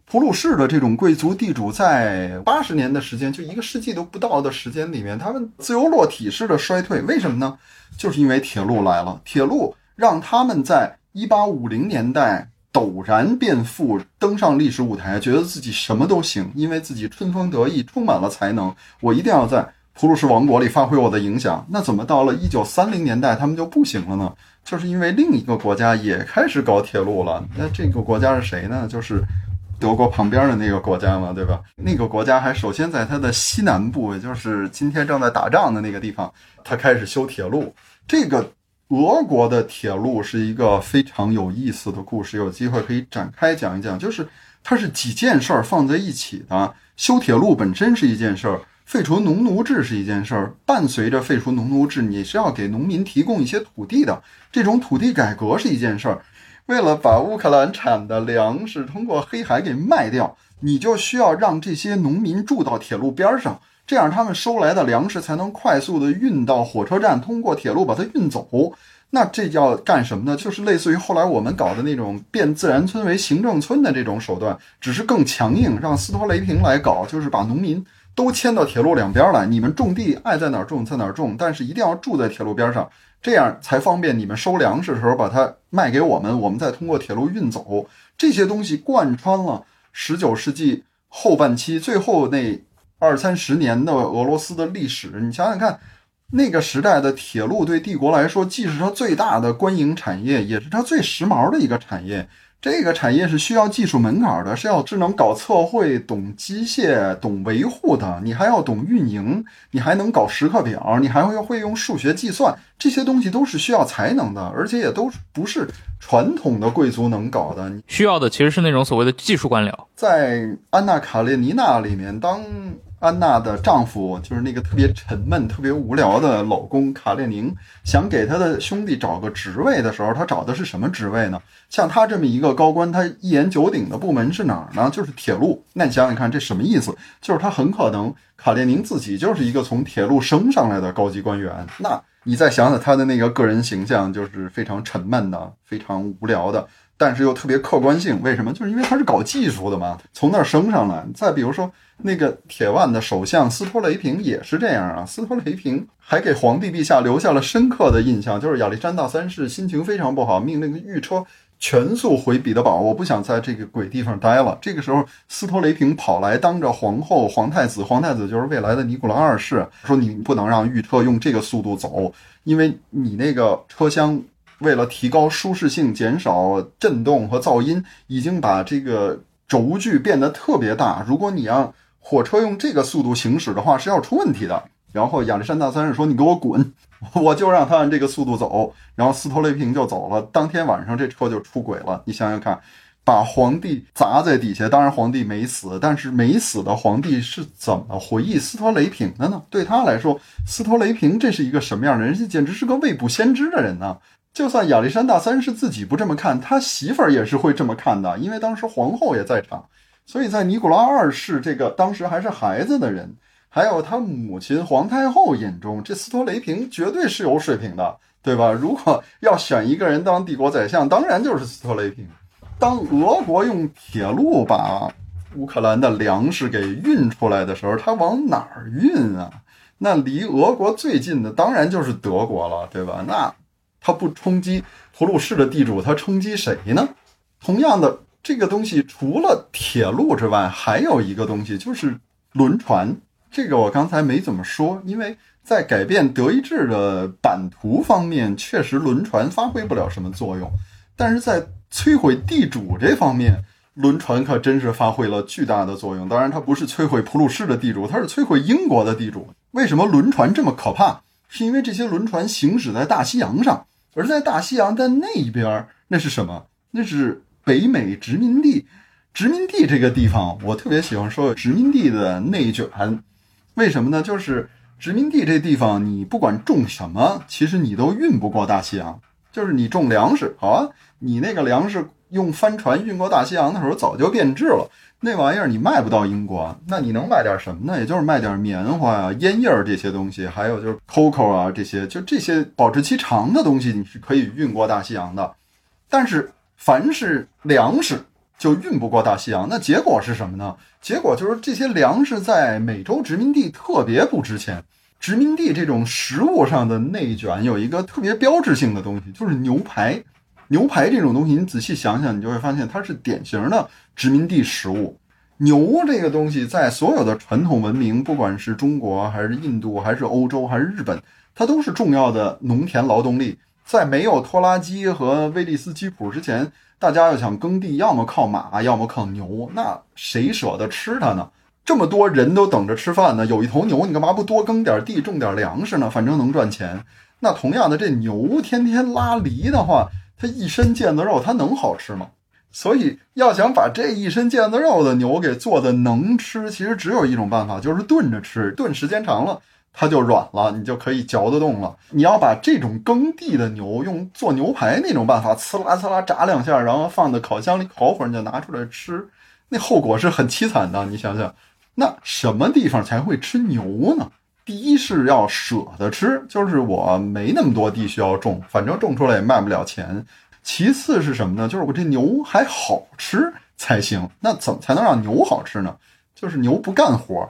普鲁士的这种贵族地主，在八十年的时间，就一个世纪都不到的时间里面，他们自由落体式的衰退，为什么呢？就是因为铁路来了，铁路让他们在一八五零年代陡然变富，登上历史舞台，觉得自己什么都行，因为自己春风得意，充满了才能，我一定要在普鲁士王国里发挥我的影响。那怎么到了一九三零年代，他们就不行了呢？就是因为另一个国家也开始搞铁路了。那这个国家是谁呢？就是。德国旁边的那个国家嘛，对吧？那个国家还首先在它的西南部，也就是今天正在打仗的那个地方，它开始修铁路。这个俄国的铁路是一个非常有意思的故事，有机会可以展开讲一讲。就是它是几件事儿放在一起的。修铁路本身是一件事儿，废除农奴制是一件事儿。伴随着废除农奴制，你是要给农民提供一些土地的，这种土地改革是一件事儿。为了把乌克兰产的粮食通过黑海给卖掉，你就需要让这些农民住到铁路边上，这样他们收来的粮食才能快速的运到火车站，通过铁路把它运走。那这叫干什么呢？就是类似于后来我们搞的那种变自然村为行政村的这种手段，只是更强硬，让斯托雷平来搞，就是把农民都迁到铁路两边来，你们种地爱在哪儿种在哪儿种，但是一定要住在铁路边上。这样才方便你们收粮食的时候把它卖给我们，我们再通过铁路运走。这些东西贯穿了十九世纪后半期最后那二三十年的俄罗斯的历史。你想想看，那个时代的铁路对帝国来说，既是它最大的官营产业，也是它最时髦的一个产业。这个产业是需要技术门槛的，是要智能搞测绘、懂机械、懂维护的。你还要懂运营，你还能搞时刻表，你还会会用数学计算，这些东西都是需要才能的，而且也都不是传统的贵族能搞的。需要的其实是那种所谓的技术官僚。在安娜·卡列尼娜里面，当安娜的丈夫就是那个特别沉闷、特别无聊的老公卡列宁，想给他的兄弟找个职位的时候，他找的是什么职位呢？像他这么一个高官，他一言九鼎的部门是哪儿呢？就是铁路。那你想想看，这什么意思？就是他很可能卡列宁自己就是一个从铁路升上来的高级官员。那你再想想他的那个个人形象，就是非常沉闷的、非常无聊的。但是又特别客观性，为什么？就是因为他是搞技术的嘛，从那儿升上来。再比如说，那个铁腕的首相斯托雷平也是这样啊。斯托雷平还给皇帝陛下留下了深刻的印象，就是亚历山大三世心情非常不好，命令御车全速回彼得堡，我不想在这个鬼地方待了。这个时候，斯托雷平跑来当着皇后、皇太子，皇太子就是未来的尼古拉二世，说你不能让御车用这个速度走，因为你那个车厢。为了提高舒适性，减少震动和噪音，已经把这个轴距变得特别大。如果你让火车用这个速度行驶的话，是要出问题的。然后亚历山大三世说：“你给我滚，我就让他按这个速度走。”然后斯托雷平就走了。当天晚上这车就出轨了。你想想看，把皇帝砸在底下，当然皇帝没死，但是没死的皇帝是怎么回忆斯托雷平的呢？对他来说，斯托雷平这是一个什么样的人？这简直是个未卜先知的人呢。就算亚历山大三世自己不这么看，他媳妇儿也是会这么看的，因为当时皇后也在场。所以在尼古拉二世这个当时还是孩子的人，还有他母亲皇太后眼中，这斯托雷平绝对是有水平的，对吧？如果要选一个人当帝国宰相，当然就是斯托雷平。当俄国用铁路把乌克兰的粮食给运出来的时候，他往哪儿运啊？那离俄国最近的当然就是德国了，对吧？那。他不冲击普鲁士的地主，他冲击谁呢？同样的，这个东西除了铁路之外，还有一个东西就是轮船。这个我刚才没怎么说，因为在改变德意志的版图方面，确实轮船发挥不了什么作用。但是在摧毁地主这方面，轮船可真是发挥了巨大的作用。当然，它不是摧毁普鲁士的地主，它是摧毁英国的地主。为什么轮船这么可怕？是因为这些轮船行驶在大西洋上。而在大西洋的那一边，那是什么？那是北美殖民地。殖民地这个地方，我特别喜欢说殖民地的内卷。为什么呢？就是殖民地这地方，你不管种什么，其实你都运不过大西洋。就是你种粮食，好啊，你那个粮食用帆船运过大西洋的时候，早就变质了。那玩意儿你卖不到英国，那你能卖点什么呢？也就是卖点棉花呀、烟叶儿这些东西，还有就是 coco 啊这些，就这些保质期长的东西，你是可以运过大西洋的。但是凡是粮食就运不过大西洋，那结果是什么呢？结果就是这些粮食在美洲殖民地特别不值钱。殖民地这种食物上的内卷有一个特别标志性的东西，就是牛排。牛排这种东西，你仔细想想，你就会发现它是典型的殖民地食物。牛这个东西，在所有的传统文明，不管是中国还是印度，还是欧洲，还是日本，它都是重要的农田劳动力。在没有拖拉机和威利斯吉普之前，大家要想耕地，要么靠马，要么靠牛。那谁舍得吃它呢？这么多人都等着吃饭呢，有一头牛，你干嘛不多耕点地，种点粮食呢？反正能赚钱。那同样的，这牛天天拉犁的话，它一身腱子肉，它能好吃吗？所以要想把这一身腱子肉的牛给做的能吃，其实只有一种办法，就是炖着吃。炖时间长了，它就软了，你就可以嚼得动了。你要把这种耕地的牛用做牛排那种办法，呲啦呲啦炸两下，然后放在烤箱里烤会儿，你就拿出来吃，那后果是很凄惨的。你想想，那什么地方才会吃牛呢？第一是要舍得吃，就是我没那么多地需要种，反正种出来也卖不了钱。其次是什么呢？就是我这牛还好吃才行。那怎么才能让牛好吃呢？就是牛不干活。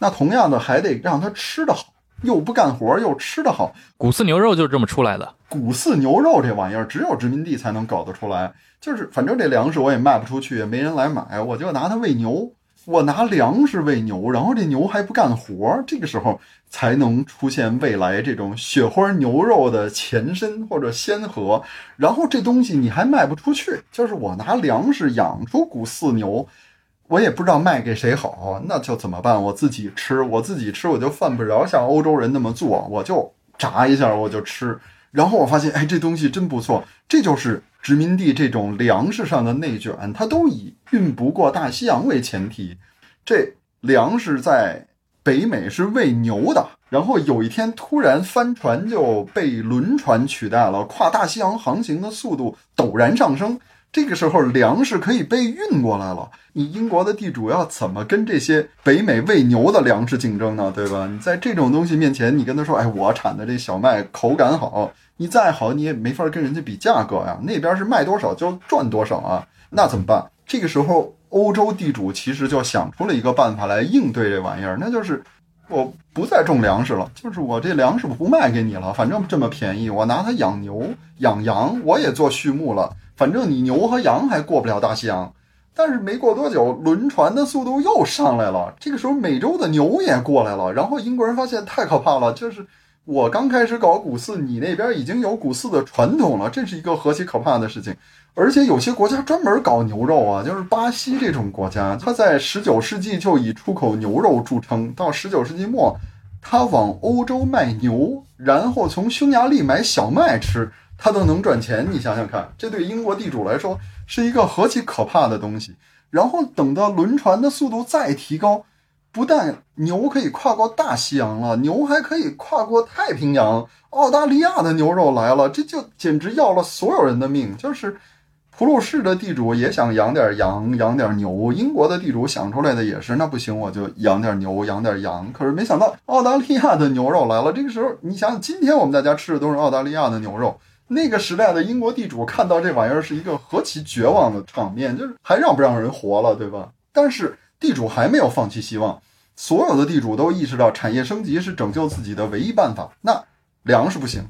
那同样的还得让它吃得好，又不干活又吃得好。古饲牛肉就是这么出来的。古饲牛肉这玩意儿，只有殖民地才能搞得出来。就是反正这粮食我也卖不出去，也没人来买，我就拿它喂牛。我拿粮食喂牛，然后这牛还不干活，这个时候才能出现未来这种雪花牛肉的前身或者先河。然后这东西你还卖不出去，就是我拿粮食养出古饲牛，我也不知道卖给谁好，那就怎么办？我自己吃，我自己吃我就犯不着像欧洲人那么做，我就炸一下我就吃。然后我发现，哎，这东西真不错。这就是殖民地这种粮食上的内卷，它都以运不过大西洋为前提。这粮食在北美是喂牛的，然后有一天突然帆船就被轮船取代了，跨大西洋航行的速度陡然上升。这个时候，粮食可以被运过来了。你英国的地主要怎么跟这些北美喂牛的粮食竞争呢？对吧？你在这种东西面前，你跟他说：“哎，我产的这小麦口感好，你再好你也没法跟人家比价格呀。那边是卖多少就赚多少啊，那怎么办？”这个时候，欧洲地主其实就想出了一个办法来应对这玩意儿，那就是我不再种粮食了，就是我这粮食不卖给你了，反正这么便宜，我拿它养牛、养羊，我也做畜牧了。反正你牛和羊还过不了大西洋，但是没过多久，轮船的速度又上来了。这个时候，美洲的牛也过来了。然后英国人发现太可怕了，就是我刚开始搞古寺，你那边已经有古寺的传统了，这是一个何其可怕的事情！而且有些国家专门搞牛肉啊，就是巴西这种国家，它在十九世纪就以出口牛肉著称。到十九世纪末，它往欧洲卖牛，然后从匈牙利买小麦吃。他都能赚钱，你想想看，这对英国地主来说是一个何其可怕的东西。然后等到轮船的速度再提高，不但牛可以跨过大西洋了，牛还可以跨过太平洋。澳大利亚的牛肉来了，这就简直要了所有人的命。就是普鲁士的地主也想养点羊，养点牛；英国的地主想出来的也是，那不行，我就养点牛，养点羊。可是没想到澳大利亚的牛肉来了。这个时候，你想想，今天我们大家吃的都是澳大利亚的牛肉。那个时代的英国地主看到这玩意儿是一个何其绝望的场面，就是还让不让人活了，对吧？但是地主还没有放弃希望，所有的地主都意识到产业升级是拯救自己的唯一办法。那粮食不行，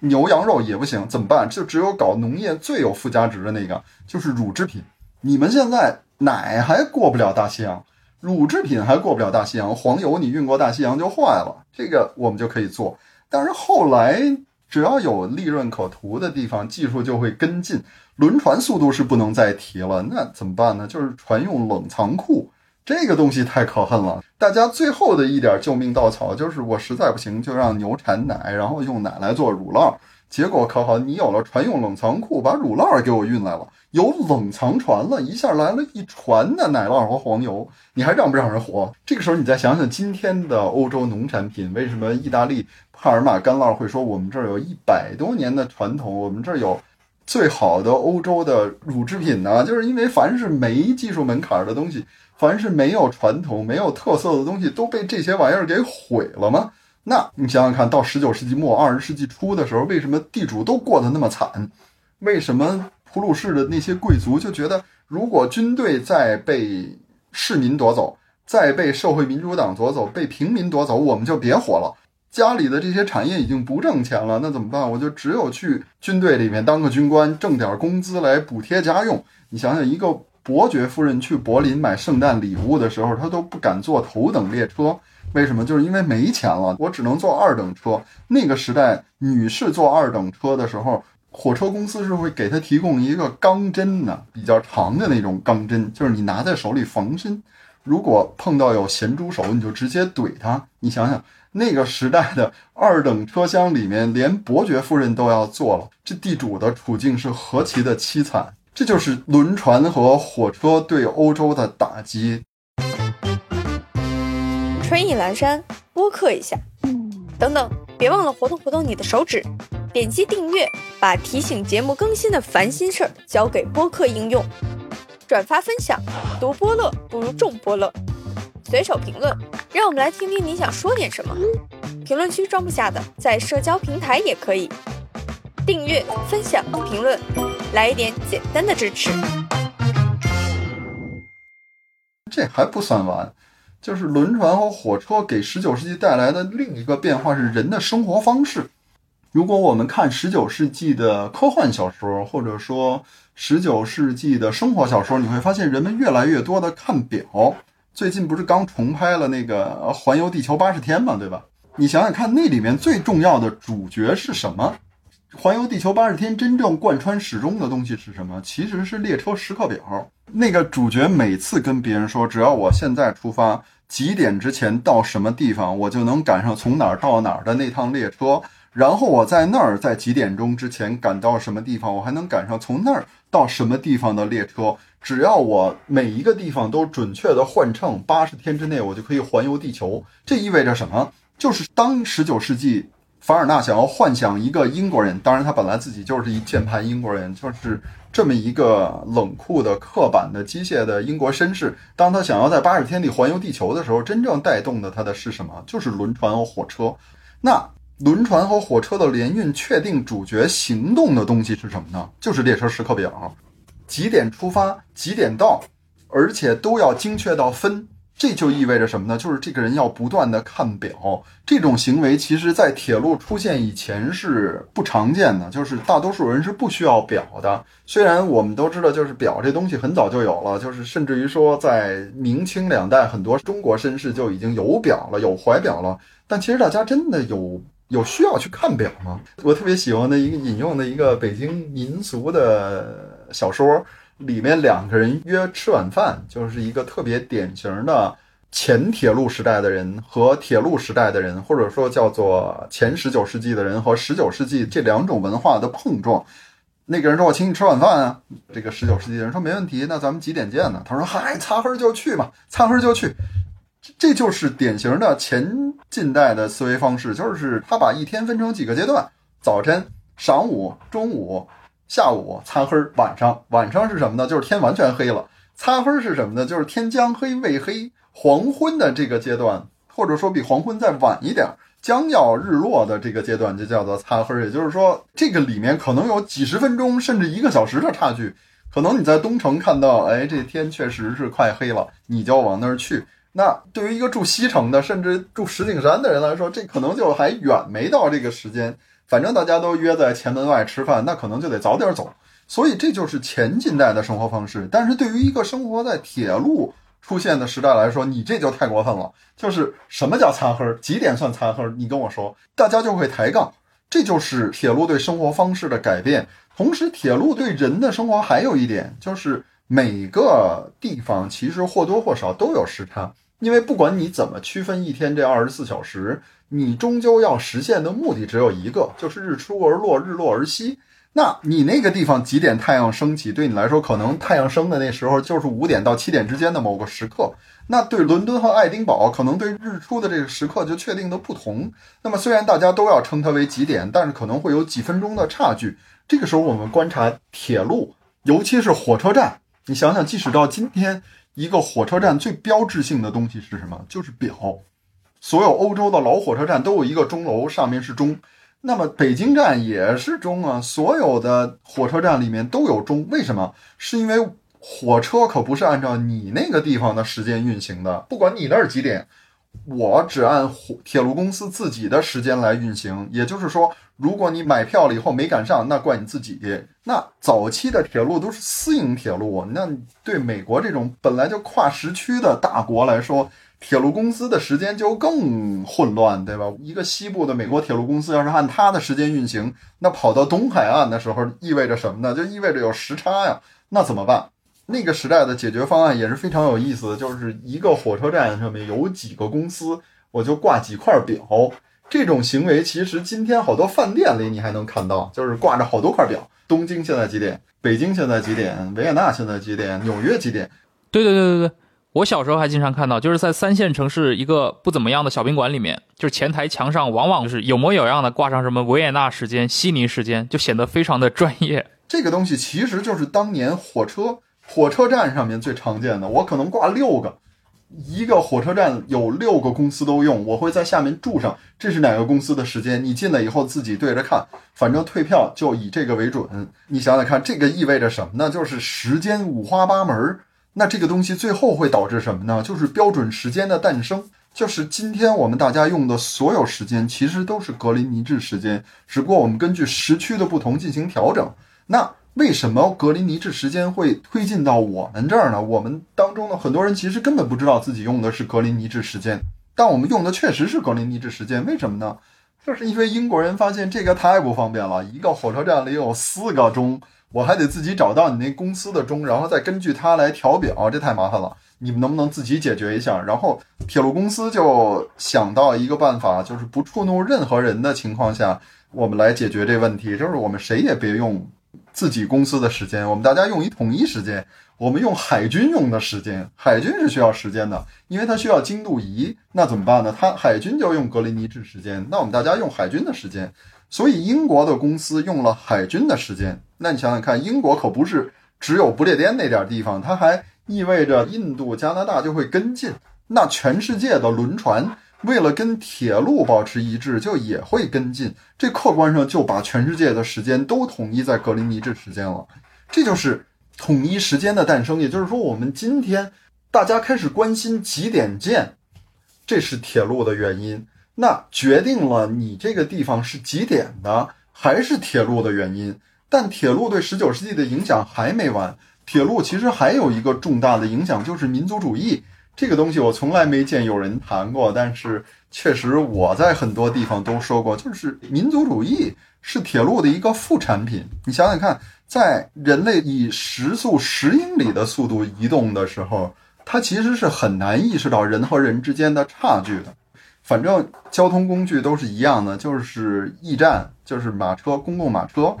牛羊肉也不行，怎么办？就只有搞农业最有附加值的那个，就是乳制品。你们现在奶还过不了大西洋，乳制品还过不了大西洋，黄油你运过大西洋就坏了，这个我们就可以做。但是后来。只要有利润可图的地方，技术就会跟进。轮船速度是不能再提了，那怎么办呢？就是船用冷藏库，这个东西太可恨了。大家最后的一点救命稻草就是，我实在不行就让牛产奶，然后用奶来做乳酪。结果可好，你有了船用冷藏库，把乳酪给我运来了，有冷藏船了，一下来了一船的奶酪和黄油，你还让不让人活？这个时候你再想想今天的欧洲农产品，为什么意大利？帕尔马干酪会说：“我们这儿有一百多年的传统，我们这儿有最好的欧洲的乳制品呢。就是因为凡是没技术门槛的东西，凡是没有传统、没有特色的东西，都被这些玩意儿给毁了吗？那你想想看，到十九世纪末、二十世纪初的时候，为什么地主都过得那么惨？为什么普鲁士的那些贵族就觉得，如果军队再被市民夺走，再被社会民主党夺走，被平民夺走，我们就别活了。”家里的这些产业已经不挣钱了，那怎么办？我就只有去军队里面当个军官，挣点工资来补贴家用。你想想，一个伯爵夫人去柏林买圣诞礼物的时候，她都不敢坐头等列车，为什么？就是因为没钱了，我只能坐二等车。那个时代，女士坐二等车的时候，火车公司是会给她提供一个钢针的，比较长的那种钢针，就是你拿在手里防身。如果碰到有咸猪手，你就直接怼他。你想想。那个时代的二等车厢里面，连伯爵夫人都要坐了，这地主的处境是何其的凄惨！这就是轮船和火车对欧洲的打击。春意阑珊，播客一下，等等，别忘了活动活动你的手指，点击订阅，把提醒节目更新的烦心事儿交给播客应用，转发分享，独播乐不如众播乐。随手评论，让我们来听听你想说点什么。评论区装不下的，在社交平台也可以。订阅、分享、评论，来一点简单的支持。这还不算完，就是轮船和火车给十九世纪带来的另一个变化是人的生活方式。如果我们看十九世纪的科幻小说，或者说十九世纪的生活小说，你会发现人们越来越多的看表。最近不是刚重拍了那个《环游地球八十天》嘛，对吧？你想想看，那里面最重要的主角是什么？《环游地球八十天》真正贯穿始终的东西是什么？其实是列车时刻表。那个主角每次跟别人说，只要我现在出发，几点之前到什么地方，我就能赶上从哪儿到哪儿的那趟列车。然后我在那儿在几点钟之前赶到什么地方，我还能赶上从那儿到什么地方的列车。只要我每一个地方都准确的换乘，八十天之内我就可以环游地球。这意味着什么？就是当十九世纪凡尔纳想要幻想一个英国人，当然他本来自己就是一键盘英国人，就是这么一个冷酷的、刻板的、机械的英国绅士。当他想要在八十天里环游地球的时候，真正带动的他的是什么？就是轮船和火车。那。轮船和火车的联运确定主角行动的东西是什么呢？就是列车时刻表，几点出发，几点到，而且都要精确到分。这就意味着什么呢？就是这个人要不断的看表。这种行为其实在铁路出现以前是不常见的，就是大多数人是不需要表的。虽然我们都知道，就是表这东西很早就有了，就是甚至于说在明清两代，很多中国绅士就已经有表了，有怀表了。但其实大家真的有。有需要去看表吗？我特别喜欢的一个引用的一个北京民俗的小说，里面两个人约吃晚饭，就是一个特别典型的前铁路时代的人和铁路时代的人，或者说叫做前十九世纪的人和十九世纪这两种文化的碰撞。那个人说：“我请你吃晚饭啊。”这个十九世纪的人说：“没问题，那咱们几点见呢？”他说：“嗨，擦黑就去嘛，擦黑就去。”这就是典型的前近代的思维方式，就是他把一天分成几个阶段：早晨、晌午、中午、下午、擦黑，晚上。晚上是什么呢？就是天完全黑了。擦黑是什么呢？就是天将黑未黑，黄昏的这个阶段，或者说比黄昏再晚一点，将要日落的这个阶段，就叫做擦黑。也就是说，这个里面可能有几十分钟，甚至一个小时的差距。可能你在东城看到，哎，这天确实是快黑了，你就往那儿去。那对于一个住西城的，甚至住石景山的人来说，这可能就还远没到这个时间。反正大家都约在前门外吃饭，那可能就得早点走。所以这就是前近代的生活方式。但是对于一个生活在铁路出现的时代来说，你这就太过分了。就是什么叫擦黑？几点算擦黑？你跟我说，大家就会抬杠。这就是铁路对生活方式的改变。同时，铁路对人的生活还有一点，就是每个地方其实或多或少都有时差。因为不管你怎么区分一天这二十四小时，你终究要实现的目的只有一个，就是日出而落，日落而息。那你那个地方几点太阳升起，对你来说可能太阳升的那时候就是五点到七点之间的某个时刻。那对伦敦和爱丁堡，可能对日出的这个时刻就确定的不同。那么虽然大家都要称它为几点，但是可能会有几分钟的差距。这个时候我们观察铁路，尤其是火车站，你想想，即使到今天。一个火车站最标志性的东西是什么？就是表。所有欧洲的老火车站都有一个钟楼，上面是钟。那么北京站也是钟啊。所有的火车站里面都有钟，为什么？是因为火车可不是按照你那个地方的时间运行的，不管你那儿几点。我只按火铁路公司自己的时间来运行，也就是说，如果你买票了以后没赶上，那怪你自己。那早期的铁路都是私营铁路，那对美国这种本来就跨时区的大国来说，铁路公司的时间就更混乱，对吧？一个西部的美国铁路公司要是按它的时间运行，那跑到东海岸的时候意味着什么呢？就意味着有时差呀，那怎么办？那个时代的解决方案也是非常有意思的，就是一个火车站上面有几个公司，我就挂几块表。这种行为其实今天好多饭店里你还能看到，就是挂着好多块表。东京现在几点？北京现在几点？维也纳现在几点？纽约几点？对对对对对，我小时候还经常看到，就是在三线城市一个不怎么样的小宾馆里面，就是前台墙上往往就是有模有样的挂上什么维也纳时间、悉尼时间，就显得非常的专业。这个东西其实就是当年火车。火车站上面最常见的，我可能挂六个，一个火车站有六个公司都用，我会在下面注上这是哪个公司的时间，你进来以后自己对着看，反正退票就以这个为准。你想想看，这个意味着什么呢？就是时间五花八门儿。那这个东西最后会导致什么呢？就是标准时间的诞生。就是今天我们大家用的所有时间，其实都是格林尼治时间，只不过我们根据时区的不同进行调整。那。为什么格林尼治时间会推进到我们这儿呢？我们当中的很多人其实根本不知道自己用的是格林尼治时间，但我们用的确实是格林尼治时间。为什么呢？就是因为英国人发现这个太不方便了，一个火车站里有四个钟，我还得自己找到你那公司的钟，然后再根据它来调表，这太麻烦了。你们能不能自己解决一下？然后铁路公司就想到一个办法，就是不触怒任何人的情况下，我们来解决这问题，就是我们谁也别用自己公司的时间，我们大家用一统一时间。我们用海军用的时间，海军是需要时间的，因为它需要精度仪。那怎么办呢？它海军就用格林尼治时间。那我们大家用海军的时间，所以英国的公司用了海军的时间。那你想想看，英国可不是只有不列颠那点地方，它还意味着印度、加拿大就会跟进。那全世界的轮船为了跟铁路保持一致，就也会跟进。这客观上就把全世界的时间都统一在格林尼治时间了。这就是。统一时间的诞生，也就是说，我们今天大家开始关心几点见，这是铁路的原因。那决定了你这个地方是几点的，还是铁路的原因。但铁路对十九世纪的影响还没完，铁路其实还有一个重大的影响，就是民族主义这个东西，我从来没见有人谈过，但是确实我在很多地方都说过，就是民族主义是铁路的一个副产品。你想想看。在人类以时速十英里的速度移动的时候，它其实是很难意识到人和人之间的差距的。反正交通工具都是一样的，就是驿站，就是马车，公共马车，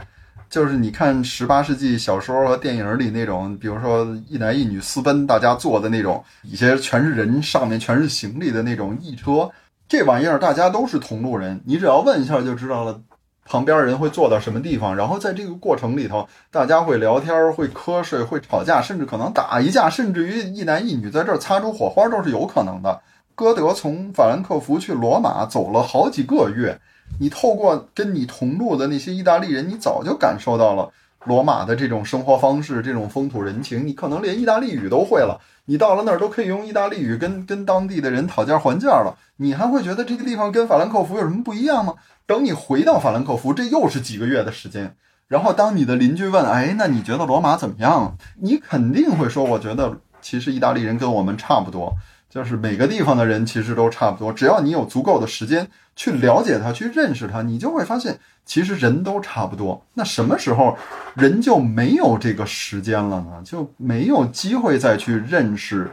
就是你看十八世纪小说和电影里那种，比如说一男一女私奔，大家坐的那种，底下全是人，上面全是行李的那种驿车，这玩意儿大家都是同路人，你只要问一下就知道了。旁边人会坐到什么地方，然后在这个过程里头，大家会聊天、会瞌睡、会吵架，甚至可能打一架，甚至于一男一女在这儿擦出火花都是有可能的。歌德从法兰克福去罗马走了好几个月，你透过跟你同路的那些意大利人，你早就感受到了罗马的这种生活方式、这种风土人情，你可能连意大利语都会了。你到了那儿都可以用意大利语跟跟当地的人讨价还价了，你还会觉得这个地方跟法兰克福有什么不一样吗？等你回到法兰克福，这又是几个月的时间。然后当你的邻居问：“哎，那你觉得罗马怎么样？”你肯定会说：“我觉得其实意大利人跟我们差不多。”就是每个地方的人其实都差不多，只要你有足够的时间去了解他、去认识他，你就会发现其实人都差不多。那什么时候人就没有这个时间了呢？就没有机会再去认识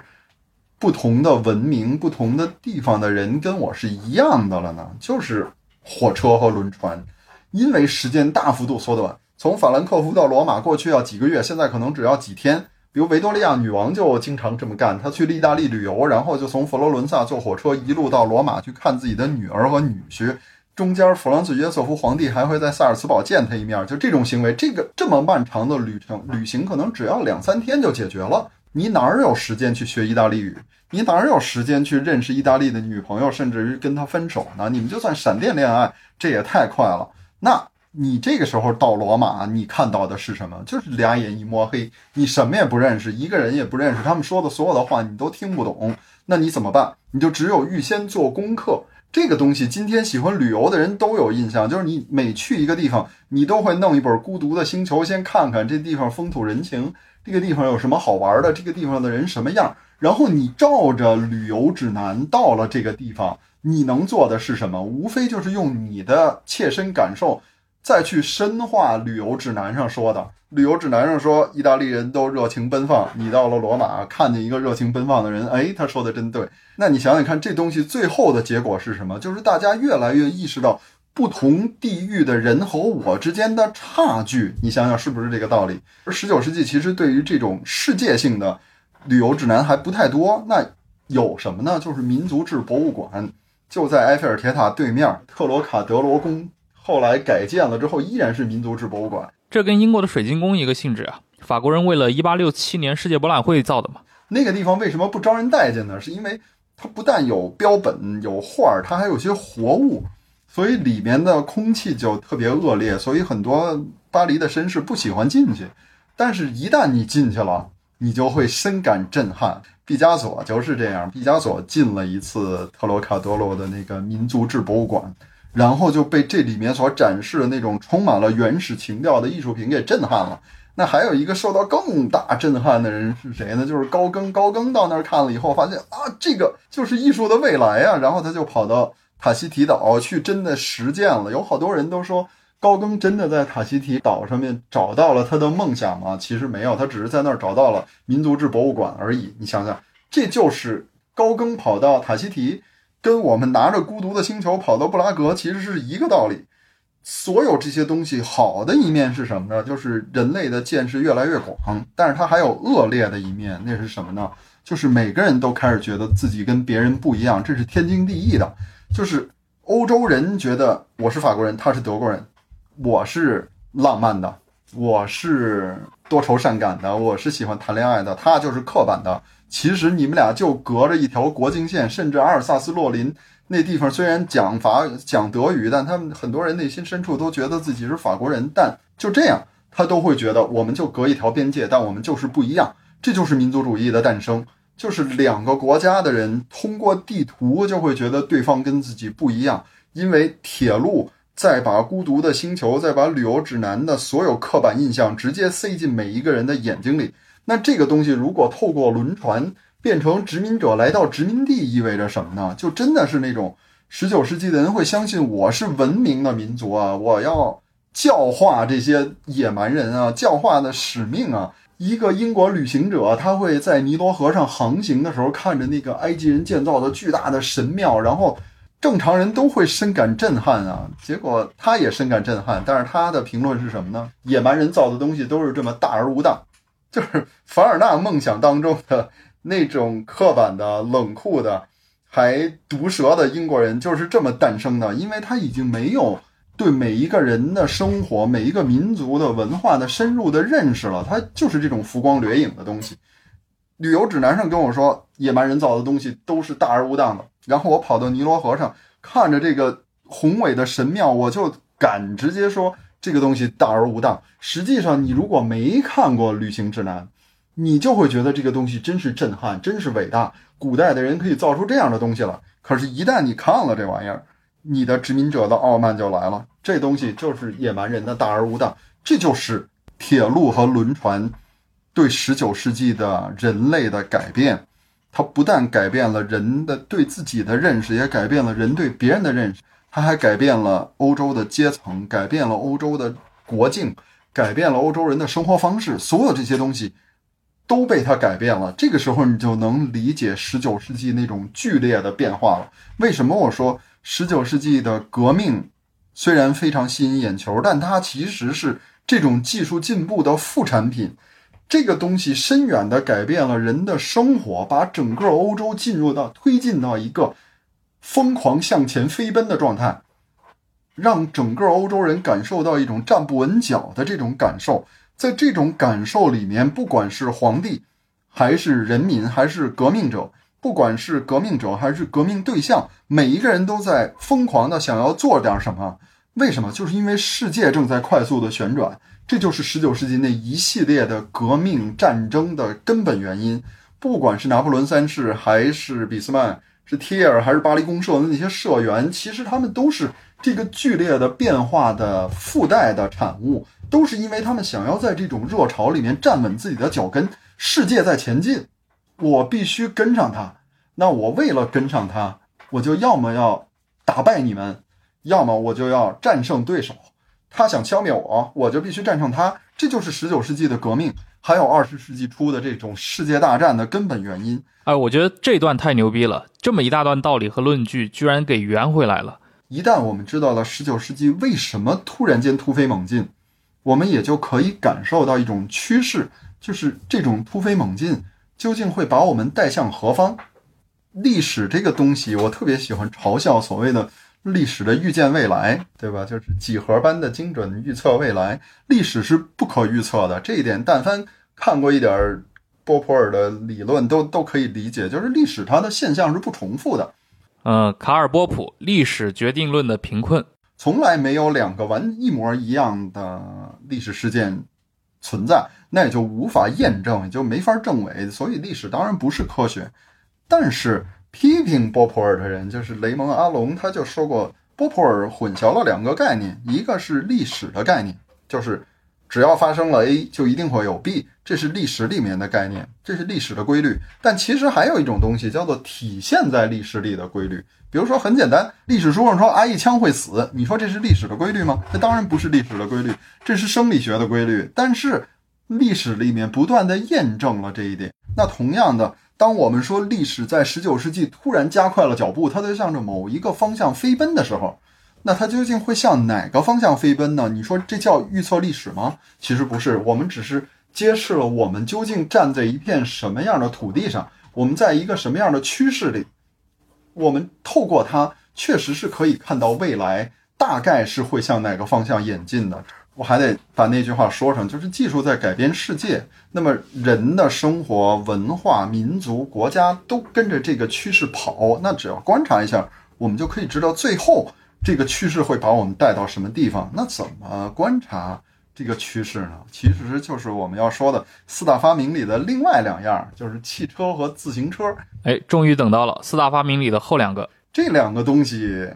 不同的文明、不同的地方的人跟我是一样的了呢？就是火车和轮船，因为时间大幅度缩短，从法兰克福到罗马过去要几个月，现在可能只要几天。比如维多利亚女王就经常这么干，她去意大利旅游，然后就从佛罗伦萨坐火车一路到罗马去看自己的女儿和女婿，中间弗朗茨约瑟夫皇帝还会在萨尔茨堡见他一面。就这种行为，这个这么漫长的旅程旅行可能只要两三天就解决了。你哪儿有时间去学意大利语？你哪儿有时间去认识意大利的女朋友，甚至于跟他分手呢？你们就算闪电恋爱，这也太快了。那。你这个时候到罗马，你看到的是什么？就是两眼一摸黑，你什么也不认识，一个人也不认识，他们说的所有的话你都听不懂。那你怎么办？你就只有预先做功课。这个东西，今天喜欢旅游的人都有印象，就是你每去一个地方，你都会弄一本《孤独的星球》，先看看这地方风土人情，这个地方有什么好玩的，这个地方的人什么样，然后你照着旅游指南到了这个地方，你能做的是什么？无非就是用你的切身感受。再去深化旅游指南上说的，旅游指南上说意大利人都热情奔放。你到了罗马，看见一个热情奔放的人，哎，他说的真对。那你想想看，这东西最后的结果是什么？就是大家越来越意识到不同地域的人和我之间的差距。你想想是不是这个道理？而十九世纪其实对于这种世界性的旅游指南还不太多。那有什么呢？就是民族志博物馆，就在埃菲尔铁塔对面，特罗卡德罗宫。后来改建了之后，依然是民族志博物馆。这跟英国的水晶宫一个性质啊。法国人为了1867年世界博览会造的嘛。那个地方为什么不招人待见呢？是因为它不但有标本、有画，它还有些活物，所以里面的空气就特别恶劣，所以很多巴黎的绅士不喜欢进去。但是，一旦你进去了，你就会深感震撼。毕加索就是这样，毕加索进了一次特罗卡多罗的那个民族志博物馆。然后就被这里面所展示的那种充满了原始情调的艺术品给震撼了。那还有一个受到更大震撼的人是谁呢？就是高更。高更到那儿看了以后，发现啊，这个就是艺术的未来啊！然后他就跑到塔希提岛去，真的实践了。有好多人都说，高更真的在塔希提岛上面找到了他的梦想吗？其实没有，他只是在那儿找到了民族志博物馆而已。你想想。这就是高更跑到塔希提，跟我们拿着孤独的星球跑到布拉格，其实是一个道理。所有这些东西好的一面是什么呢？就是人类的见识越来越广，但是它还有恶劣的一面，那是什么呢？就是每个人都开始觉得自己跟别人不一样，这是天经地义的。就是欧洲人觉得我是法国人，他是德国人，我是浪漫的，我是多愁善感的，我是喜欢谈恋爱的，他就是刻板的。其实你们俩就隔着一条国境线，甚至阿尔萨斯洛林。那地方虽然讲法讲德语，但他们很多人内心深处都觉得自己是法国人。但就这样，他都会觉得我们就隔一条边界，但我们就是不一样。这就是民族主义的诞生，就是两个国家的人通过地图就会觉得对方跟自己不一样，因为铁路再把孤独的星球，再把旅游指南的所有刻板印象直接塞进每一个人的眼睛里。那这个东西如果透过轮船。变成殖民者来到殖民地意味着什么呢？就真的是那种十九世纪的人会相信我是文明的民族啊，我要教化这些野蛮人啊，教化的使命啊。一个英国旅行者，他会在尼罗河上航行的时候，看着那个埃及人建造的巨大的神庙，然后正常人都会深感震撼啊。结果他也深感震撼，但是他的评论是什么呢？野蛮人造的东西都是这么大而无当，就是凡尔纳梦想当中的。那种刻板的、冷酷的、还毒舌的英国人就是这么诞生的，因为他已经没有对每一个人的生活、每一个民族的文化的深入的认识了，他就是这种浮光掠影的东西。旅游指南上跟我说，野蛮人造的东西都是大而无当的，然后我跑到尼罗河上看着这个宏伟的神庙，我就敢直接说这个东西大而无当。实际上，你如果没看过旅行指南，你就会觉得这个东西真是震撼，真是伟大。古代的人可以造出这样的东西了。可是，一旦你看了这玩意儿，你的殖民者的傲慢就来了。这东西就是野蛮人的大而无当。这就是铁路和轮船对十九世纪的人类的改变。它不但改变了人的对自己的认识，也改变了人对别人的认识。它还改变了欧洲的阶层，改变了欧洲的国境，改变了欧洲人的生活方式。所有这些东西。都被它改变了。这个时候，你就能理解十九世纪那种剧烈的变化了。为什么我说十九世纪的革命虽然非常吸引眼球，但它其实是这种技术进步的副产品。这个东西深远地改变了人的生活，把整个欧洲进入到推进到一个疯狂向前飞奔的状态，让整个欧洲人感受到一种站不稳脚的这种感受。在这种感受里面，不管是皇帝，还是人民，还是革命者，不管是革命者还是革命对象，每一个人都在疯狂的想要做点什么。为什么？就是因为世界正在快速的旋转，这就是十九世纪那一系列的革命战争的根本原因。不管是拿破仑三世，还是俾斯麦，是提尔，还是巴黎公社的那些社员，其实他们都是这个剧烈的变化的附带的产物。都是因为他们想要在这种热潮里面站稳自己的脚跟。世界在前进，我必须跟上它。那我为了跟上它，我就要么要打败你们，要么我就要战胜对手。他想消灭我，我就必须战胜他。这就是十九世纪的革命，还有二十世纪初的这种世界大战的根本原因。哎，我觉得这段太牛逼了，这么一大段道理和论据，居然给圆回来了。一旦我们知道了十九世纪为什么突然间突飞猛进。我们也就可以感受到一种趋势，就是这种突飞猛进究竟会把我们带向何方？历史这个东西，我特别喜欢嘲笑所谓的历史的预见未来，对吧？就是几何般的精准预测未来。历史是不可预测的，这一点但凡看过一点波普尔的理论，都都可以理解。就是历史它的现象是不重复的。嗯，卡尔波普《历史决定论的贫困》。从来没有两个完一模一样的历史事件存在，那也就无法验证，也就没法证伪。所以历史当然不是科学。但是批评波普尔的人，就是雷蒙·阿隆，他就说过，波普尔混淆了两个概念，一个是历史的概念，就是只要发生了 A，就一定会有 B，这是历史里面的概念，这是历史的规律。但其实还有一种东西叫做体现在历史里的规律。比如说很简单，历史书上说挨一枪会死，你说这是历史的规律吗？这当然不是历史的规律，这是生理学的规律。但是历史里面不断的验证了这一点。那同样的，当我们说历史在十九世纪突然加快了脚步，它在向着某一个方向飞奔的时候，那它究竟会向哪个方向飞奔呢？你说这叫预测历史吗？其实不是，我们只是揭示了我们究竟站在一片什么样的土地上，我们在一个什么样的趋势里，我们透过它确实是可以看到未来大概是会向哪个方向演进的。我还得把那句话说上，就是技术在改变世界，那么人的生活、文化、民族、国家都跟着这个趋势跑。那只要观察一下，我们就可以知道最后这个趋势会把我们带到什么地方。那怎么观察这个趋势呢？其实就是我们要说的四大发明里的另外两样，就是汽车和自行车。哎，终于等到了四大发明里的后两个，这两个东西。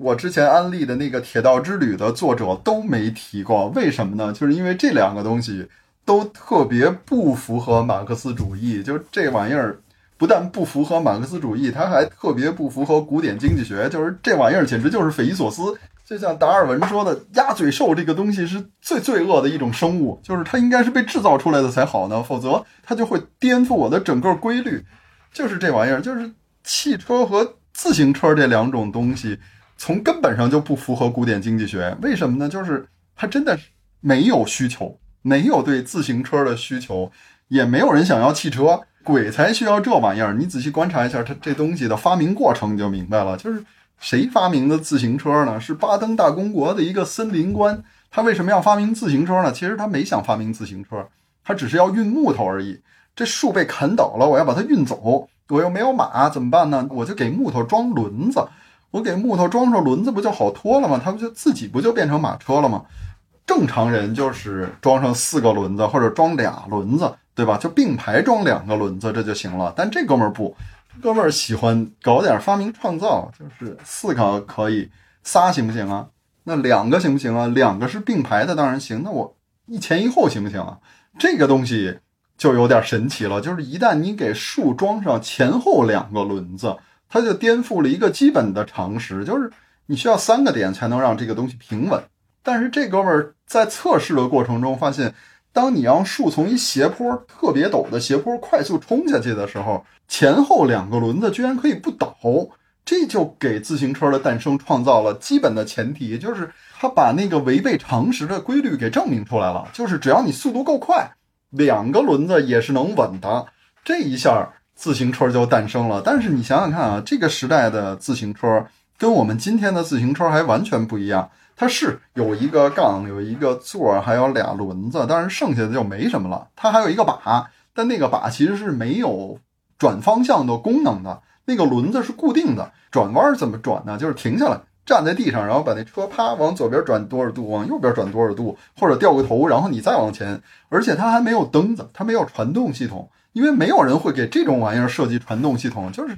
我之前安利的那个《铁道之旅》的作者都没提过，为什么呢？就是因为这两个东西都特别不符合马克思主义。就这玩意儿不但不符合马克思主义，它还特别不符合古典经济学。就是这玩意儿简直就是匪夷所思。就像达尔文说的，鸭嘴兽这个东西是最罪恶的一种生物，就是它应该是被制造出来的才好呢，否则它就会颠覆我的整个规律。就是这玩意儿，就是汽车和自行车这两种东西。从根本上就不符合古典经济学，为什么呢？就是它真的没有需求，没有对自行车的需求，也没有人想要汽车，鬼才需要这玩意儿。你仔细观察一下它这东西的发明过程，你就明白了。就是谁发明的自行车呢？是巴登大公国的一个森林官。他为什么要发明自行车呢？其实他没想发明自行车，他只是要运木头而已。这树被砍倒了，我要把它运走，我又没有马，怎么办呢？我就给木头装轮子。我给木头装上轮子不就好拖了吗？它不就自己不就变成马车了吗？正常人就是装上四个轮子或者装俩轮子，对吧？就并排装两个轮子这就行了。但这哥们儿不，哥们儿喜欢搞点发明创造，就是四个可以，仨行不行啊？那两个行不行啊？两个是并排的，当然行。那我一前一后行不行啊？这个东西就有点神奇了，就是一旦你给树装上前后两个轮子。他就颠覆了一个基本的常识，就是你需要三个点才能让这个东西平稳。但是这哥们儿在测试的过程中发现，当你让树从一斜坡特别陡的斜坡快速冲下去的时候，前后两个轮子居然可以不倒。这就给自行车的诞生创造了基本的前提，就是他把那个违背常识的规律给证明出来了。就是只要你速度够快，两个轮子也是能稳的。这一下。自行车就诞生了，但是你想想看啊，这个时代的自行车跟我们今天的自行车还完全不一样。它是有一个杠，有一个座，还有俩轮子，但是剩下的就没什么了。它还有一个把，但那个把其实是没有转方向的功能的。那个轮子是固定的，转弯怎么转呢？就是停下来，站在地上，然后把那车啪往左边转多少度，往右边转多少度，或者掉个头，然后你再往前。而且它还没有灯子，它没有传动系统。因为没有人会给这种玩意儿设计传动系统，就是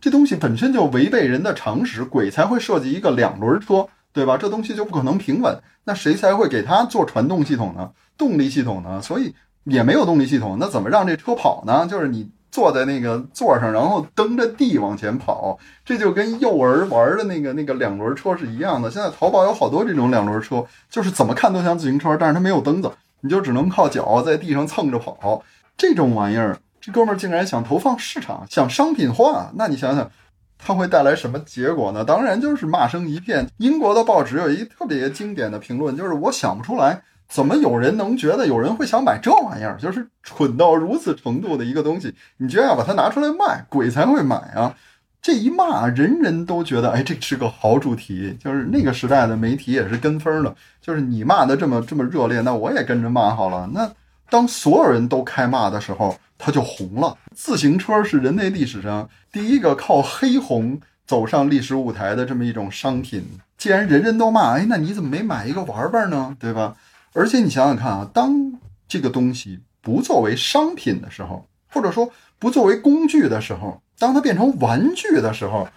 这东西本身就违背人的常识，鬼才会设计一个两轮车，对吧？这东西就不可能平稳，那谁才会给它做传动系统呢？动力系统呢？所以也没有动力系统，那怎么让这车跑呢？就是你坐在那个座上，然后蹬着地往前跑，这就跟幼儿玩的那个那个两轮车是一样的。现在淘宝有好多这种两轮车，就是怎么看都像自行车，但是它没有蹬子，你就只能靠脚在地上蹭着跑。这种玩意儿，这哥们儿竟然想投放市场，想商品化，那你想想，他会带来什么结果呢？当然就是骂声一片。英国的报纸有一特别经典的评论，就是我想不出来，怎么有人能觉得有人会想买这玩意儿，就是蠢到如此程度的一个东西，你居然要把它拿出来卖，鬼才会买啊！这一骂，人人都觉得，哎，这是个好主题。就是那个时代的媒体也是跟风的，就是你骂的这么这么热烈，那我也跟着骂好了，那。当所有人都开骂的时候，它就红了。自行车是人类历史上第一个靠黑红走上历史舞台的这么一种商品。既然人人都骂，哎，那你怎么没买一个玩玩呢？对吧？而且你想想看啊，当这个东西不作为商品的时候，或者说不作为工具的时候，当它变成玩具的时候，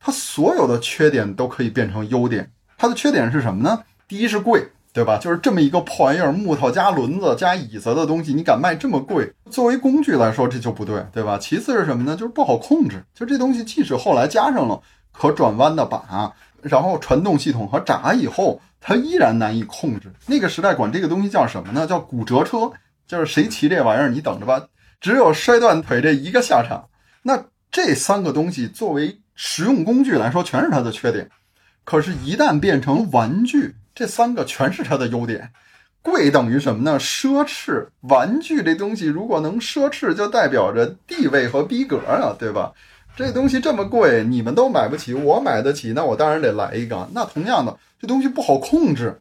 它所有的缺点都可以变成优点。它的缺点是什么呢？第一是贵。对吧？就是这么一个破玩意儿，木头加轮子加椅子的东西，你敢卖这么贵？作为工具来说，这就不对，对吧？其次是什么呢？就是不好控制。就这东西，即使后来加上了可转弯的把，然后传动系统和闸以后，它依然难以控制。那个时代管这个东西叫什么呢？叫骨折车。就是谁骑这玩意儿，你等着吧。只有摔断腿这一个下场。那这三个东西作为实用工具来说，全是它的缺点。可是，一旦变成玩具，这三个全是它的优点。贵等于什么呢？奢侈。玩具这东西如果能奢侈，就代表着地位和逼格啊，对吧？这东西这么贵，你们都买不起，我买得起，那我当然得来一个。那同样的，这东西不好控制，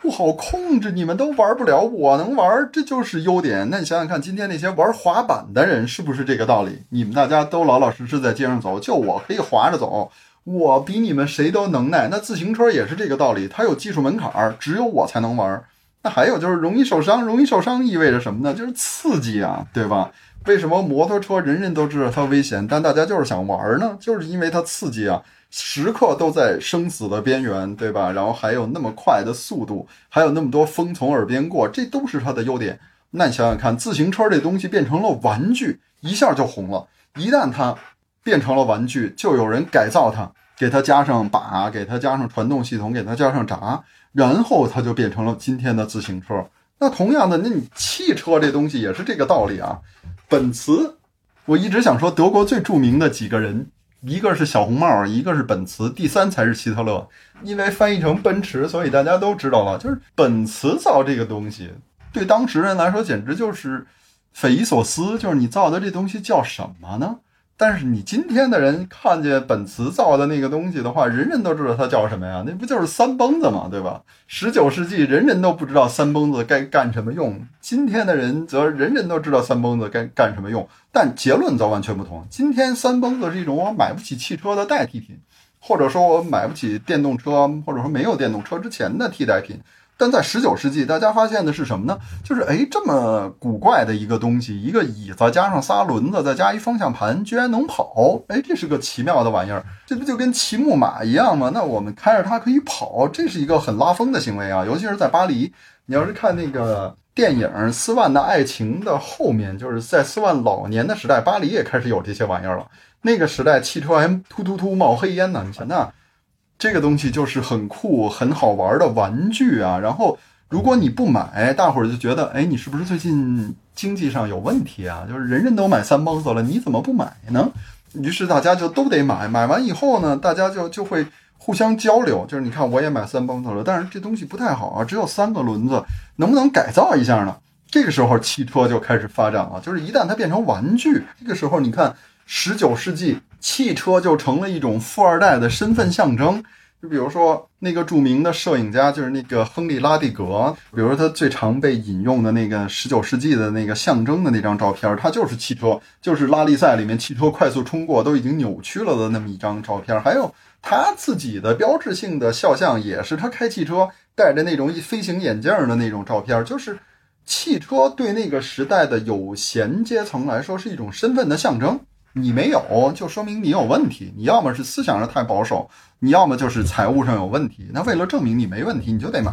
不好控制，你们都玩不了，我能玩，这就是优点。那你想想看，今天那些玩滑板的人是不是这个道理？你们大家都老老实实在街上走，就我可以滑着走，我比你们谁都能耐。那自行车也是这个道理，它有技术门槛儿，只有我才能玩。那还有就是容易受伤，容易受伤意味着什么呢？就是刺激啊，对吧？为什么摩托车人人都知道它危险，但大家就是想玩呢？就是因为它刺激啊，时刻都在生死的边缘，对吧？然后还有那么快的速度，还有那么多风从耳边过，这都是它的优点。那你想想看，自行车这东西变成了玩具，一下就红了。一旦它变成了玩具，就有人改造它，给它加上把，给它加上传动系统，给它加上闸。然后它就变成了今天的自行车。那同样的，那你汽车这东西也是这个道理啊。奔驰，我一直想说德国最著名的几个人，一个是小红帽，一个是奔驰，第三才是希特勒。因为翻译成奔驰，所以大家都知道了。就是奔驰造这个东西，对当时人来说简直就是匪夷所思。就是你造的这东西叫什么呢？但是你今天的人看见本茨造的那个东西的话，人人都知道它叫什么呀？那不就是三蹦子嘛，对吧？十九世纪人人都不知道三蹦子该干什么用，今天的人则人人都知道三蹦子该干什么用。但结论则完全不同。今天三蹦子是一种我买不起汽车的代替品，或者说我买不起电动车，或者说没有电动车之前的替代品。但在十九世纪，大家发现的是什么呢？就是哎，这么古怪的一个东西，一个椅子加上仨轮子，再加一方向盘，居然能跑！哎，这是个奇妙的玩意儿，这不就跟骑木马一样吗？那我们开着它可以跑，这是一个很拉风的行为啊！尤其是在巴黎，你要是看那个电影《斯万的爱情》的后面，就是在斯万老年的时代，巴黎也开始有这些玩意儿了。那个时代，汽车还突突突冒黑烟呢，你想那。这个东西就是很酷、很好玩的玩具啊！然后，如果你不买，大伙儿就觉得，哎，你是不是最近经济上有问题啊？就是人人都买三蹦子了，你怎么不买呢？于是大家就都得买。买完以后呢，大家就就会互相交流。就是你看，我也买三蹦子了，但是这东西不太好啊，只有三个轮子，能不能改造一下呢？这个时候，汽车就开始发展了。就是一旦它变成玩具，这个时候，你看，十九世纪。汽车就成了一种富二代的身份象征，就比如说那个著名的摄影家，就是那个亨利·拉蒂格，比如说他最常被引用的那个十九世纪的那个象征的那张照片，他就是汽车，就是拉力赛里面汽车快速冲过都已经扭曲了的那么一张照片。还有他自己的标志性的肖像，也是他开汽车戴着那种飞行眼镜的那种照片，就是汽车对那个时代的有闲阶层来说是一种身份的象征。你没有，就说明你有问题。你要么是思想上太保守，你要么就是财务上有问题。那为了证明你没问题，你就得买。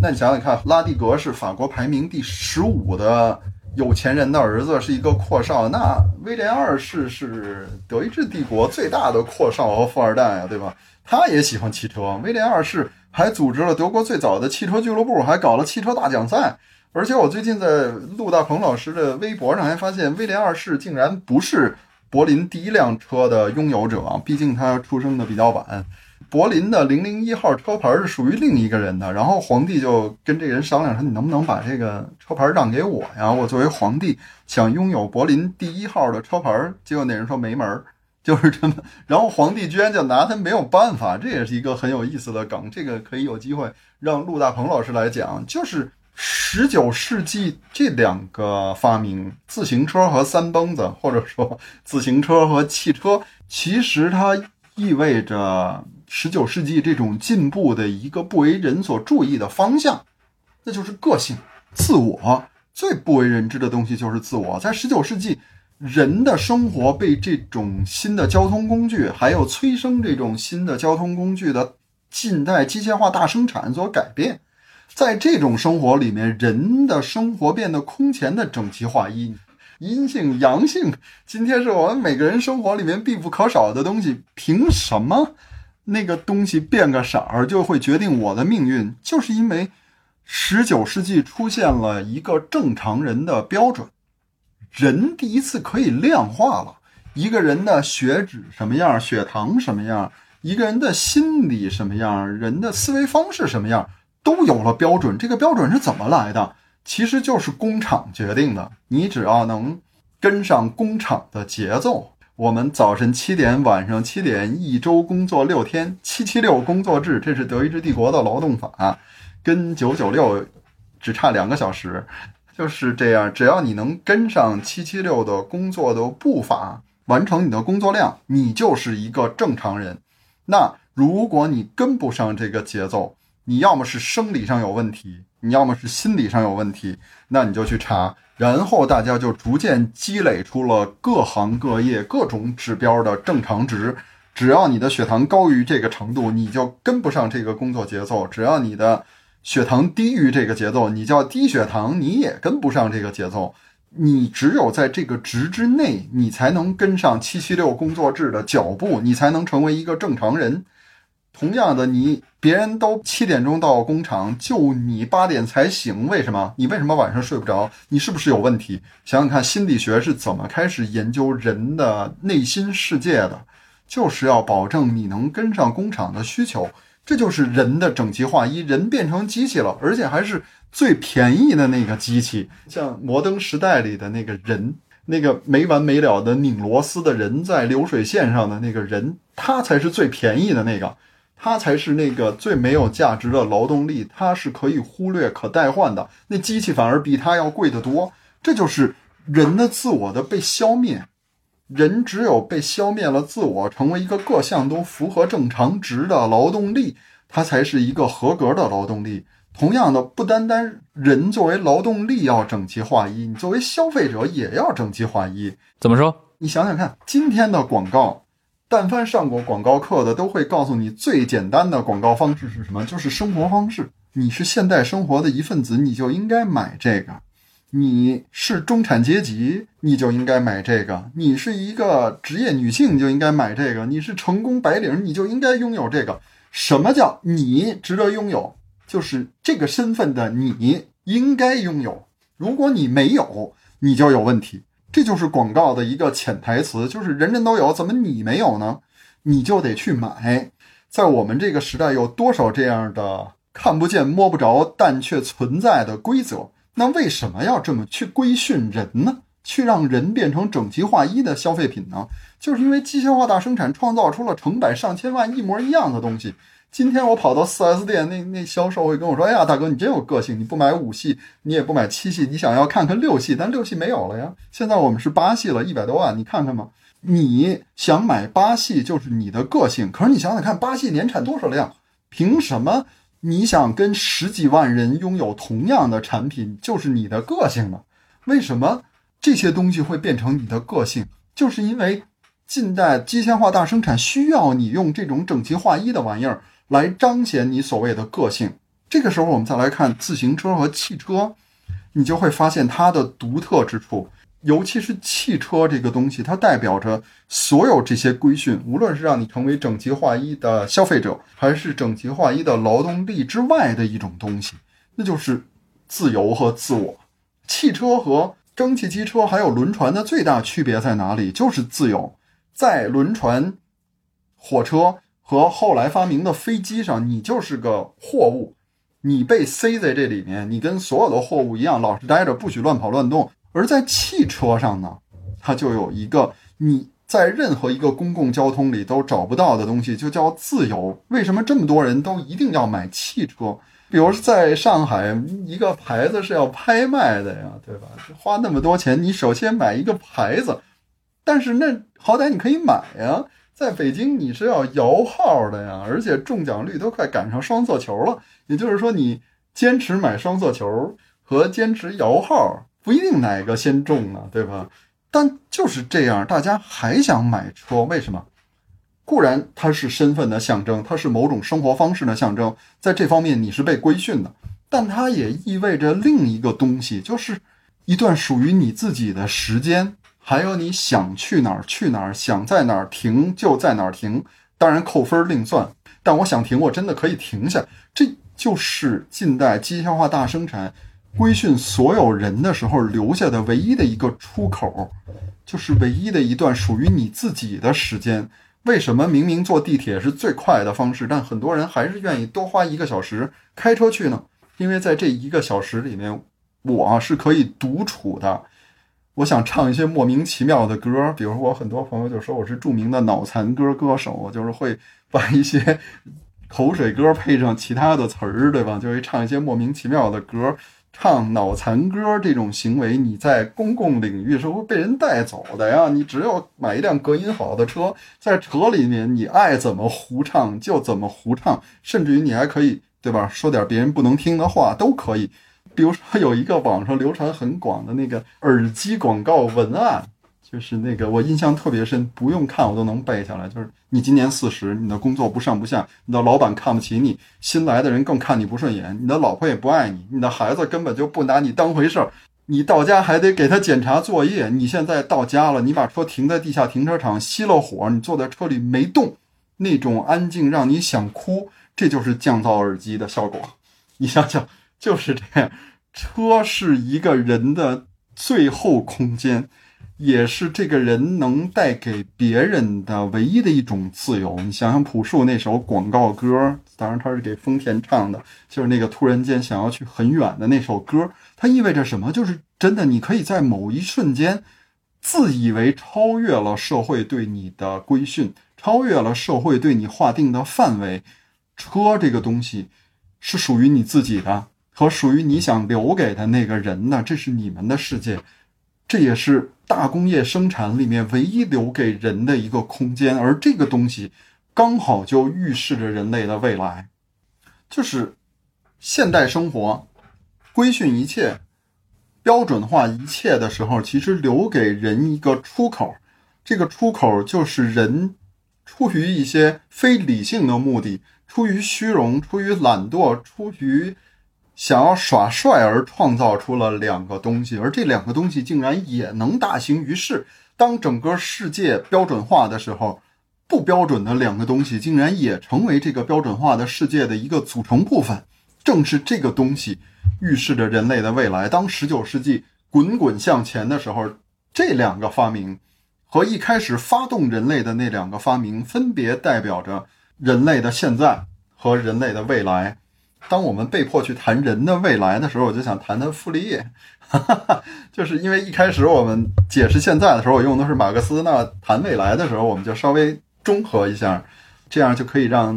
那你想想看，拉蒂格是法国排名第十五的有钱人的儿子，是一个阔少。那威廉二世是德意志帝国最大的阔少和富二代啊，对吧？他也喜欢汽车。威廉二世还组织了德国最早的汽车俱乐部，还搞了汽车大奖赛。而且我最近在陆大鹏老师的微博上还发现，威廉二世竟然不是。柏林第一辆车的拥有者，毕竟他出生的比较晚。柏林的零零一号车牌是属于另一个人的，然后皇帝就跟这个人商量说：“你能不能把这个车牌让给我呀？我作为皇帝想拥有柏林第一号的车牌。”结果那人说没门儿，就是这么。然后皇帝居然就拿他没有办法，这也是一个很有意思的梗。这个可以有机会让陆大鹏老师来讲，就是。十九世纪这两个发明，自行车和三蹦子，或者说自行车和汽车，其实它意味着十九世纪这种进步的一个不为人所注意的方向，那就是个性、自我。最不为人知的东西就是自我。在十九世纪，人的生活被这种新的交通工具，还有催生这种新的交通工具的近代机械化大生产所改变。在这种生活里面，人的生活变得空前的整齐划一，阴性、阳性，今天是我们每个人生活里面必不可少的东西。凭什么那个东西变个色儿就会决定我的命运？就是因为十九世纪出现了一个正常人的标准，人第一次可以量化了。一个人的血脂什么样，血糖什么样，一个人的心理什么样，人的思维方式什么样，都有了标准。这个标准是怎么来的？其实就是工厂决定的。你只要能跟上工厂的节奏，我们早晨七点，晚上七点，一周工作六天，七七六工作制，这是德意志帝国的劳动法，跟九九六只差两个小时，就是这样。只要你能跟上七七六的工作的步伐。完成你的工作量，你就是一个正常人。那如果你跟不上这个节奏，你要么是生理上有问题，你要么是心理上有问题，那你就去查。然后大家就逐渐积累出了各行各业各种指标的正常值。只要你的血糖高于这个程度，你就跟不上这个工作节奏；只要你的血糖低于这个节奏，你叫低血糖，你也跟不上这个节奏。你只有在这个值之内，你才能跟上七七六工作制的脚步，你才能成为一个正常人。同样的，你别人都七点钟到工厂，就你八点才醒，为什么？你为什么晚上睡不着？你是不是有问题？想想看，心理学是怎么开始研究人的内心世界的？就是要保证你能跟上工厂的需求。这就是人的整齐划一，人变成机器了，而且还是最便宜的那个机器。像摩登时代里的那个人，那个没完没了的拧螺丝的人，在流水线上的那个人，他才是最便宜的那个，他才是那个最没有价值的劳动力，他是可以忽略、可代换的。那机器反而比他要贵得多。这就是人的自我的被消灭。人只有被消灭了自我，成为一个各项都符合正常值的劳动力，他才是一个合格的劳动力。同样的，不单单人作为劳动力要整齐划一，你作为消费者也要整齐划一。怎么说？你想想看，今天的广告，但凡上过广告课的都会告诉你，最简单的广告方式是什么？就是生活方式。你是现代生活的一份子，你就应该买这个。你是中产阶级，你就应该买这个；你是一个职业女性，就应该买这个；你是成功白领，你就应该拥有这个。什么叫你值得拥有？就是这个身份的你应该拥有。如果你没有，你就有问题。这就是广告的一个潜台词，就是人人都有，怎么你没有呢？你就得去买。在我们这个时代，有多少这样的看不见摸不着但却存在的规则？那为什么要这么去规训人呢？去让人变成整齐划一的消费品呢？就是因为机械化大生产创造出了成百上千万一模一样的东西。今天我跑到 4S 店，那那销售会跟我说：“哎呀，大哥，你真有个性，你不买五系，你也不买七系，你想要看看六系，但六系没有了呀。现在我们是八系了，一百多万，你看看吧。你想买八系就是你的个性，可是你想想看，八系年产多少辆？凭什么？”你想跟十几万人拥有同样的产品，就是你的个性呢？为什么这些东西会变成你的个性？就是因为近代机械化大生产需要你用这种整齐划一的玩意儿来彰显你所谓的个性。这个时候，我们再来看自行车和汽车，你就会发现它的独特之处。尤其是汽车这个东西，它代表着所有这些规训，无论是让你成为整齐划一的消费者，还是整齐划一的劳动力之外的一种东西，那就是自由和自我。汽车和蒸汽机车还有轮船的最大区别在哪里？就是自由。在轮船、火车和后来发明的飞机上，你就是个货物，你被塞在这里面，你跟所有的货物一样，老实待着，不许乱跑乱动。而在汽车上呢，它就有一个你在任何一个公共交通里都找不到的东西，就叫自由。为什么这么多人都一定要买汽车？比如在上海，一个牌子是要拍卖的呀，对吧？花那么多钱，你首先买一个牌子，但是那好歹你可以买呀。在北京，你是要摇号的呀，而且中奖率都快赶上双色球了。也就是说，你坚持买双色球和坚持摇号。不一定哪个先中啊，对吧？但就是这样，大家还想买车，为什么？固然它是身份的象征，它是某种生活方式的象征，在这方面你是被规训的，但它也意味着另一个东西，就是一段属于你自己的时间，还有你想去哪儿去哪儿，想在哪儿停就在哪儿停。当然扣分另算，但我想停，我真的可以停下。这就是近代机械化大生产。规训所有人的时候留下的唯一的一个出口，就是唯一的一段属于你自己的时间。为什么明明坐地铁是最快的方式，但很多人还是愿意多花一个小时开车去呢？因为在这一个小时里面，我是可以独处的。我想唱一些莫名其妙的歌，比如我很多朋友就说我是著名的脑残歌歌手，就是会把一些口水歌配上其他的词儿，对吧？就会唱一些莫名其妙的歌。唱脑残歌这种行为，你在公共领域是会被人带走的呀！你只有买一辆隔音好的车，在车里面你爱怎么胡唱就怎么胡唱，甚至于你还可以，对吧？说点别人不能听的话都可以。比如说有一个网上流传很广的那个耳机广告文案。就是那个，我印象特别深，不用看我都能背下来。就是你今年四十，你的工作不上不下，你的老板看不起你，新来的人更看你不顺眼，你的老婆也不爱你，你的孩子根本就不拿你当回事儿，你到家还得给他检查作业。你现在到家了，你把车停在地下停车场，熄了火，你坐在车里没动，那种安静让你想哭，这就是降噪耳机的效果。你想想，就是这样，车是一个人的最后空间。也是这个人能带给别人的唯一的一种自由。你想想朴树那首广告歌，当然他是给丰田唱的，就是那个突然间想要去很远的那首歌，它意味着什么？就是真的，你可以在某一瞬间，自以为超越了社会对你的规训，超越了社会对你划定的范围。车这个东西是属于你自己的，和属于你想留给的那个人呢，这是你们的世界。这也是大工业生产里面唯一留给人的一个空间，而这个东西刚好就预示着人类的未来，就是现代生活规训一切、标准化一切的时候，其实留给人一个出口，这个出口就是人出于一些非理性的目的，出于虚荣、出于懒惰、出于。想要耍帅而创造出了两个东西，而这两个东西竟然也能大行于世。当整个世界标准化的时候，不标准的两个东西竟然也成为这个标准化的世界的一个组成部分。正是这个东西预示着人类的未来。当十九世纪滚滚向前的时候，这两个发明和一开始发动人类的那两个发明，分别代表着人类的现在和人类的未来。当我们被迫去谈人的未来的时候，我就想谈谈傅立叶，就是因为一开始我们解释现在的时候，我用的是马克思，那谈未来的时候，我们就稍微中和一下，这样就可以让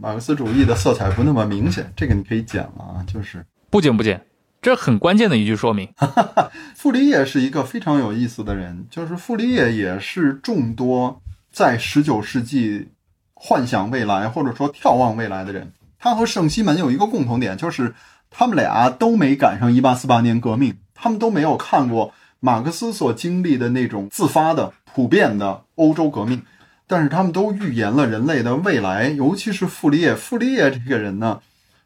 马克思主义的色彩不那么明显。这个你可以剪了啊，就是不剪不剪，这很关键的一句说明。傅立叶是一个非常有意思的人，就是傅立叶也是众多在十九世纪幻想未来或者说眺望未来的人。他和圣西门有一个共同点，就是他们俩都没赶上一八四八年革命，他们都没有看过马克思所经历的那种自发的、普遍的欧洲革命，但是他们都预言了人类的未来。尤其是傅立叶，傅立叶这个人呢，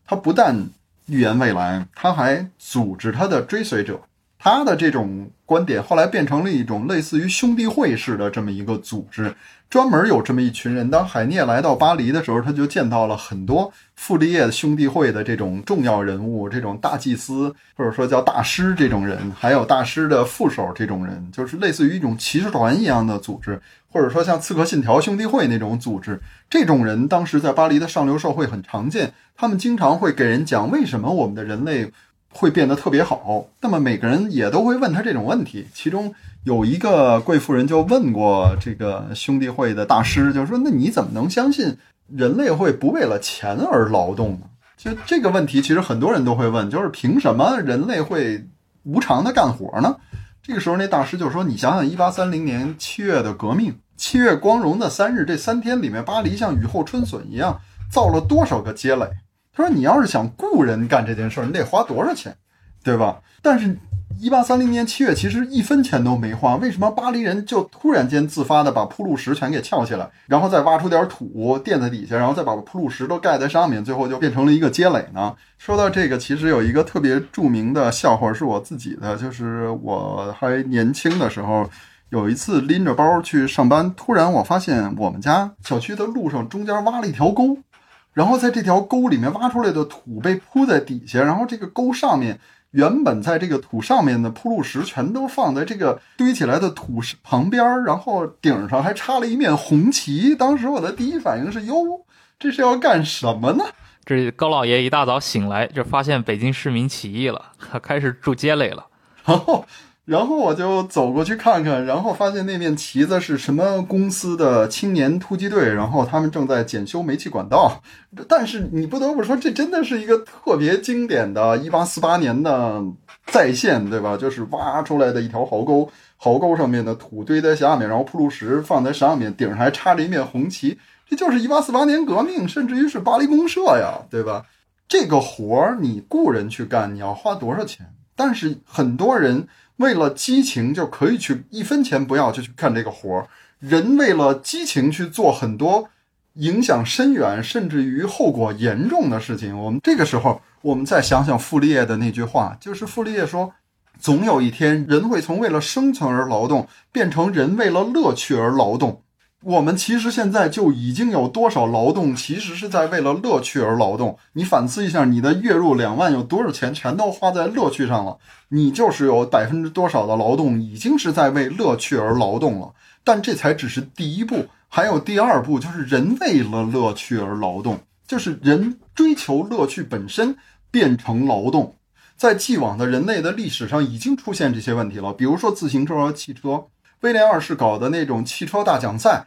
他不但预言未来，他还组织他的追随者。他的这种观点后来变成了一种类似于兄弟会式的这么一个组织。专门有这么一群人。当海涅来到巴黎的时候，他就见到了很多傅立叶兄弟会的这种重要人物，这种大祭司或者说叫大师这种人，还有大师的副手这种人，就是类似于一种骑士团一样的组织，或者说像刺客信条兄弟会那种组织。这种人当时在巴黎的上流社会很常见，他们经常会给人讲为什么我们的人类会变得特别好。那么每个人也都会问他这种问题，其中。有一个贵妇人就问过这个兄弟会的大师，就说：“那你怎么能相信人类会不为了钱而劳动呢？”就这个问题，其实很多人都会问，就是凭什么人类会无偿的干活呢？这个时候，那大师就说：“你想想，一八三零年七月的革命，七月光荣的三日，这三天里面，巴黎像雨后春笋一样造了多少个街垒？他说，你要是想雇人干这件事儿，你得花多少钱，对吧？但是。”一八三零年七月，其实一分钱都没花，为什么巴黎人就突然间自发的把铺路石全给撬起来，然后再挖出点土垫在底下，然后再把铺路石都盖在上面，最后就变成了一个街垒呢？说到这个，其实有一个特别著名的笑话是我自己的，就是我还年轻的时候，有一次拎着包去上班，突然我发现我们家小区的路上中间挖了一条沟，然后在这条沟里面挖出来的土被铺在底下，然后这个沟上面。原本在这个土上面的铺路石全都放在这个堆起来的土石旁边，然后顶上还插了一面红旗。当时我的第一反应是：哟，这是要干什么呢？这高老爷一大早醒来，就发现北京市民起义了，开始筑街垒了。然后。然后我就走过去看看，然后发现那面旗子是什么公司的青年突击队，然后他们正在检修煤气管道。但是你不得不说，这真的是一个特别经典的1848年的再现，对吧？就是挖出来的一条壕沟，壕沟上面的土堆在下面，然后铺路石放在上面，顶上还插着一面红旗，这就是1848年革命，甚至于是巴黎公社呀，对吧？这个活儿你雇人去干，你要花多少钱？但是很多人。为了激情就可以去一分钱不要就去干这个活儿，人为了激情去做很多影响深远甚至于后果严重的事情。我们这个时候，我们再想想傅立叶的那句话，就是傅立叶说：“总有一天，人会从为了生存而劳动，变成人为了乐趣而劳动。”我们其实现在就已经有多少劳动，其实是在为了乐趣而劳动。你反思一下，你的月入两万，有多少钱全都花在乐趣上了？你就是有百分之多少的劳动，已经是在为乐趣而劳动了。但这才只是第一步，还有第二步，就是人为了乐趣而劳动，就是人追求乐趣本身变成劳动。在既往的人类的历史上，已经出现这些问题了，比如说自行车和汽车，威廉二世搞的那种汽车大奖赛。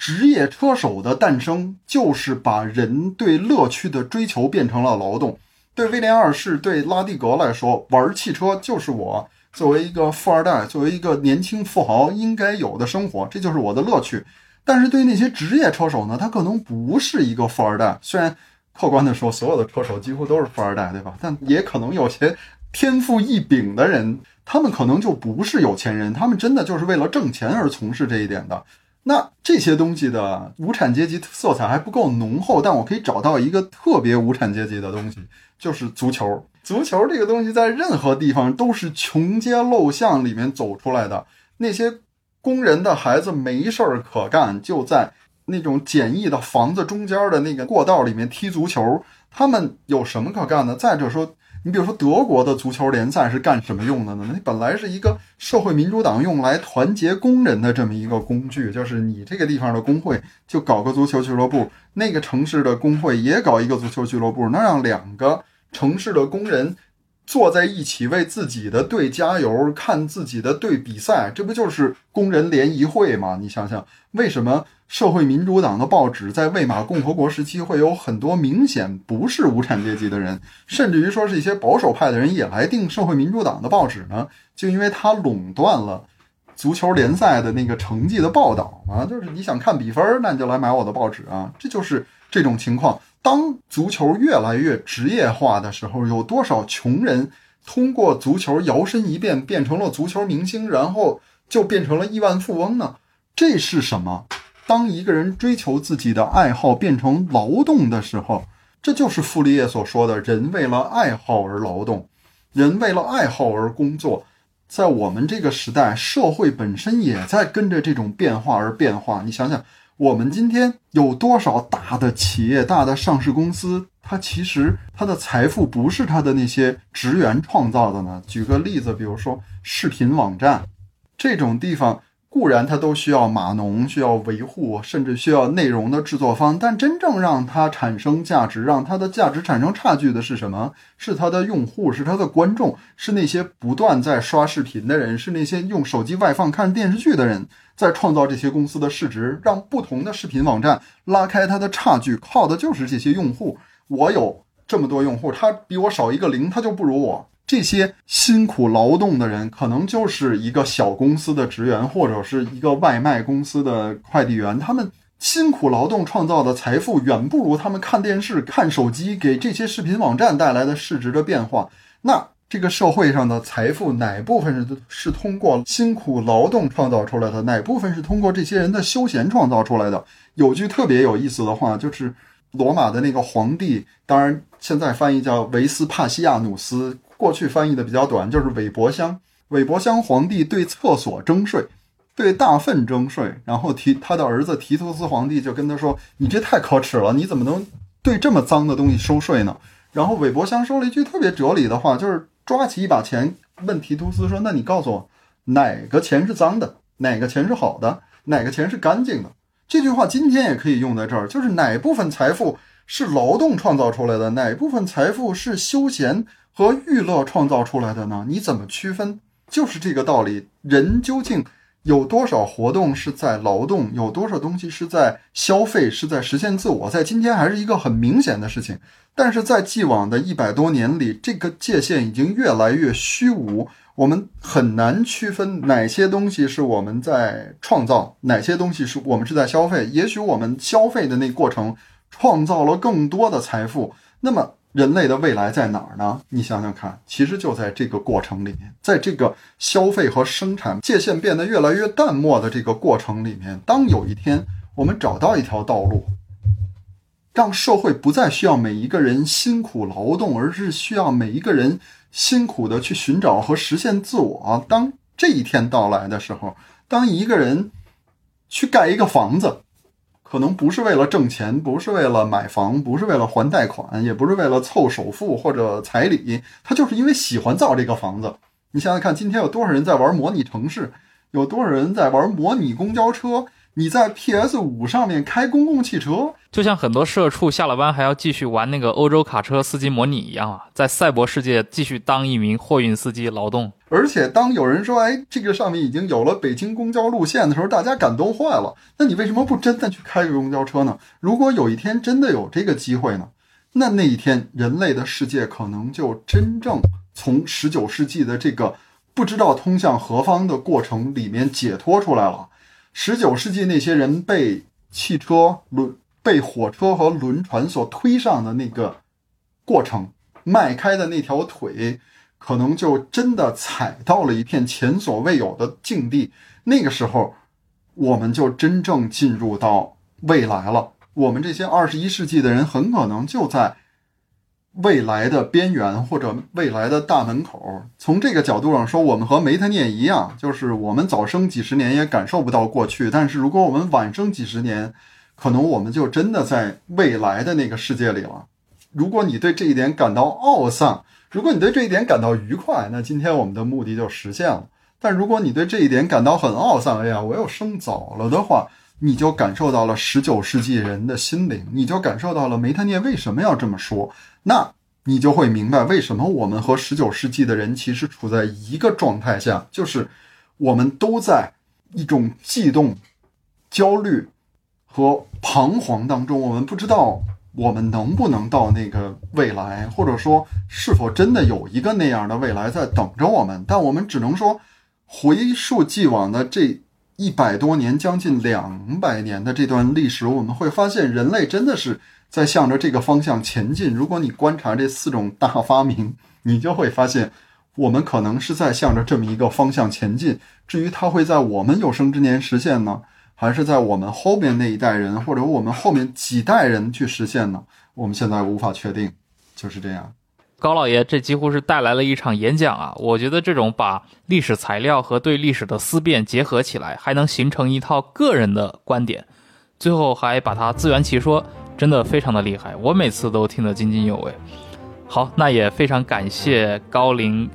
职业车手的诞生，就是把人对乐趣的追求变成了劳动。对威廉二世、对拉蒂格来说，玩汽车就是我作为一个富二代、作为一个年轻富豪应该有的生活，这就是我的乐趣。但是对那些职业车手呢，他可能不是一个富二代。虽然客观的说，所有的车手几乎都是富二代，对吧？但也可能有些天赋异禀的人，他们可能就不是有钱人，他们真的就是为了挣钱而从事这一点的。那这些东西的无产阶级色彩还不够浓厚，但我可以找到一个特别无产阶级的东西，就是足球。足球这个东西在任何地方都是穷街陋巷里面走出来的。那些工人的孩子没事儿可干，就在那种简易的房子中间的那个过道里面踢足球。他们有什么可干的？再者说。你比如说，德国的足球联赛是干什么用的呢？那本来是一个社会民主党用来团结工人的这么一个工具，就是你这个地方的工会就搞个足球俱乐部，那个城市的工会也搞一个足球俱乐部，那让两个城市的工人坐在一起为自己的队加油，看自己的队比赛，这不就是工人联谊会吗？你想想，为什么？社会民主党的报纸在魏玛共和国时期会有很多明显不是无产阶级的人，甚至于说是一些保守派的人也来订社会民主党的报纸呢？就因为他垄断了足球联赛的那个成绩的报道啊，就是你想看比分，那你就来买我的报纸啊，这就是这种情况。当足球越来越职业化的时候，有多少穷人通过足球摇身一变变成了足球明星，然后就变成了亿万富翁呢？这是什么？当一个人追求自己的爱好变成劳动的时候，这就是傅立叶所说的人为了爱好而劳动，人为了爱好而工作。在我们这个时代，社会本身也在跟着这种变化而变化。你想想，我们今天有多少大的企业、大的上市公司，它其实它的财富不是它的那些职员创造的呢？举个例子，比如说视频网站这种地方。固然它都需要码农，需要维护，甚至需要内容的制作方，但真正让它产生价值，让它的价值产生差距的是什么？是它的用户，是它的观众，是那些不断在刷视频的人，是那些用手机外放看电视剧的人，在创造这些公司的市值，让不同的视频网站拉开它的差距，靠的就是这些用户。我有这么多用户，他比我少一个零，他就不如我。这些辛苦劳动的人，可能就是一个小公司的职员，或者是一个外卖公司的快递员。他们辛苦劳动创造的财富，远不如他们看电视、看手机给这些视频网站带来的市值的变化。那这个社会上的财富，哪部分是是通过辛苦劳动创造出来的？哪部分是通过这些人的休闲创造出来的？有句特别有意思的话，就是罗马的那个皇帝，当然现在翻译叫维斯帕西亚努斯。过去翻译的比较短，就是韦伯香。韦伯香皇帝对厕所征税，对大粪征税，然后提他的儿子提图斯皇帝就跟他说：“你这太可耻了，你怎么能对这么脏的东西收税呢？”然后韦伯香说了一句特别哲理的话，就是抓起一把钱，问提图斯说：“那你告诉我，哪个钱是脏的，哪个钱是好的，哪个钱是干净的？”这句话今天也可以用在这儿，就是哪部分财富是劳动创造出来的，哪部分财富是休闲和娱乐创造出来的呢？你怎么区分？就是这个道理。人究竟有多少活动是在劳动，有多少东西是在消费，是在实现自我，在今天还是一个很明显的事情。但是在既往的一百多年里，这个界限已经越来越虚无，我们很难区分哪些东西是我们在创造，哪些东西是我们是在消费。也许我们消费的那过程创造了更多的财富，那么。人类的未来在哪儿呢？你想想看，其实就在这个过程里面，在这个消费和生产界限变得越来越淡漠的这个过程里面，当有一天我们找到一条道路，让社会不再需要每一个人辛苦劳动，而是需要每一个人辛苦的去寻找和实现自我。当这一天到来的时候，当一个人去盖一个房子。可能不是为了挣钱，不是为了买房，不是为了还贷款，也不是为了凑首付或者彩礼，他就是因为喜欢造这个房子。你想想看，今天有多少人在玩模拟城市，有多少人在玩模拟公交车？你在 PS 五上面开公共汽车，就像很多社畜下了班还要继续玩那个欧洲卡车司机模拟一样啊，在赛博世界继续当一名货运司机劳动。而且当有人说“哎，这个上面已经有了北京公交路线”的时候，大家感动坏了。那你为什么不真的去开个公交车呢？如果有一天真的有这个机会呢？那那一天人类的世界可能就真正从十九世纪的这个不知道通向何方的过程里面解脱出来了。十九世纪那些人被汽车、轮、被火车和轮船所推上的那个过程，迈开的那条腿，可能就真的踩到了一片前所未有的境地。那个时候，我们就真正进入到未来了。我们这些二十一世纪的人，很可能就在。未来的边缘或者未来的大门口，从这个角度上说，我们和梅特涅一样，就是我们早生几十年也感受不到过去。但是如果我们晚生几十年，可能我们就真的在未来的那个世界里了。如果你对这一点感到懊丧，如果你对这一点感到愉快，那今天我们的目的就实现了。但如果你对这一点感到很懊丧，哎呀，我又生早了的话，你就感受到了十九世纪人的心灵，你就感受到了梅特涅为什么要这么说。那你就会明白，为什么我们和十九世纪的人其实处在一个状态下，就是我们都在一种悸动、焦虑和彷徨当中。我们不知道我们能不能到那个未来，或者说是否真的有一个那样的未来在等着我们。但我们只能说，回溯既往的这一百多年、将近两百年的这段历史，我们会发现，人类真的是。在向着这个方向前进。如果你观察这四种大发明，你就会发现，我们可能是在向着这么一个方向前进。至于它会在我们有生之年实现呢，还是在我们后面那一代人，或者我们后面几代人去实现呢？我们现在无法确定。就是这样。高老爷，这几乎是带来了一场演讲啊！我觉得这种把历史材料和对历史的思辨结合起来，还能形成一套个人的观点，最后还把它自圆其说。真的非常的厉害，我每次都听得津津有味。好，那也非常感谢高林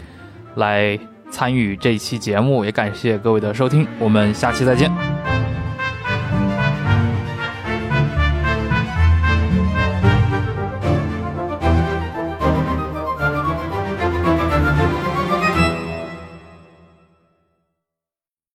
来参与这一期节目，也感谢各位的收听，我们下期再见。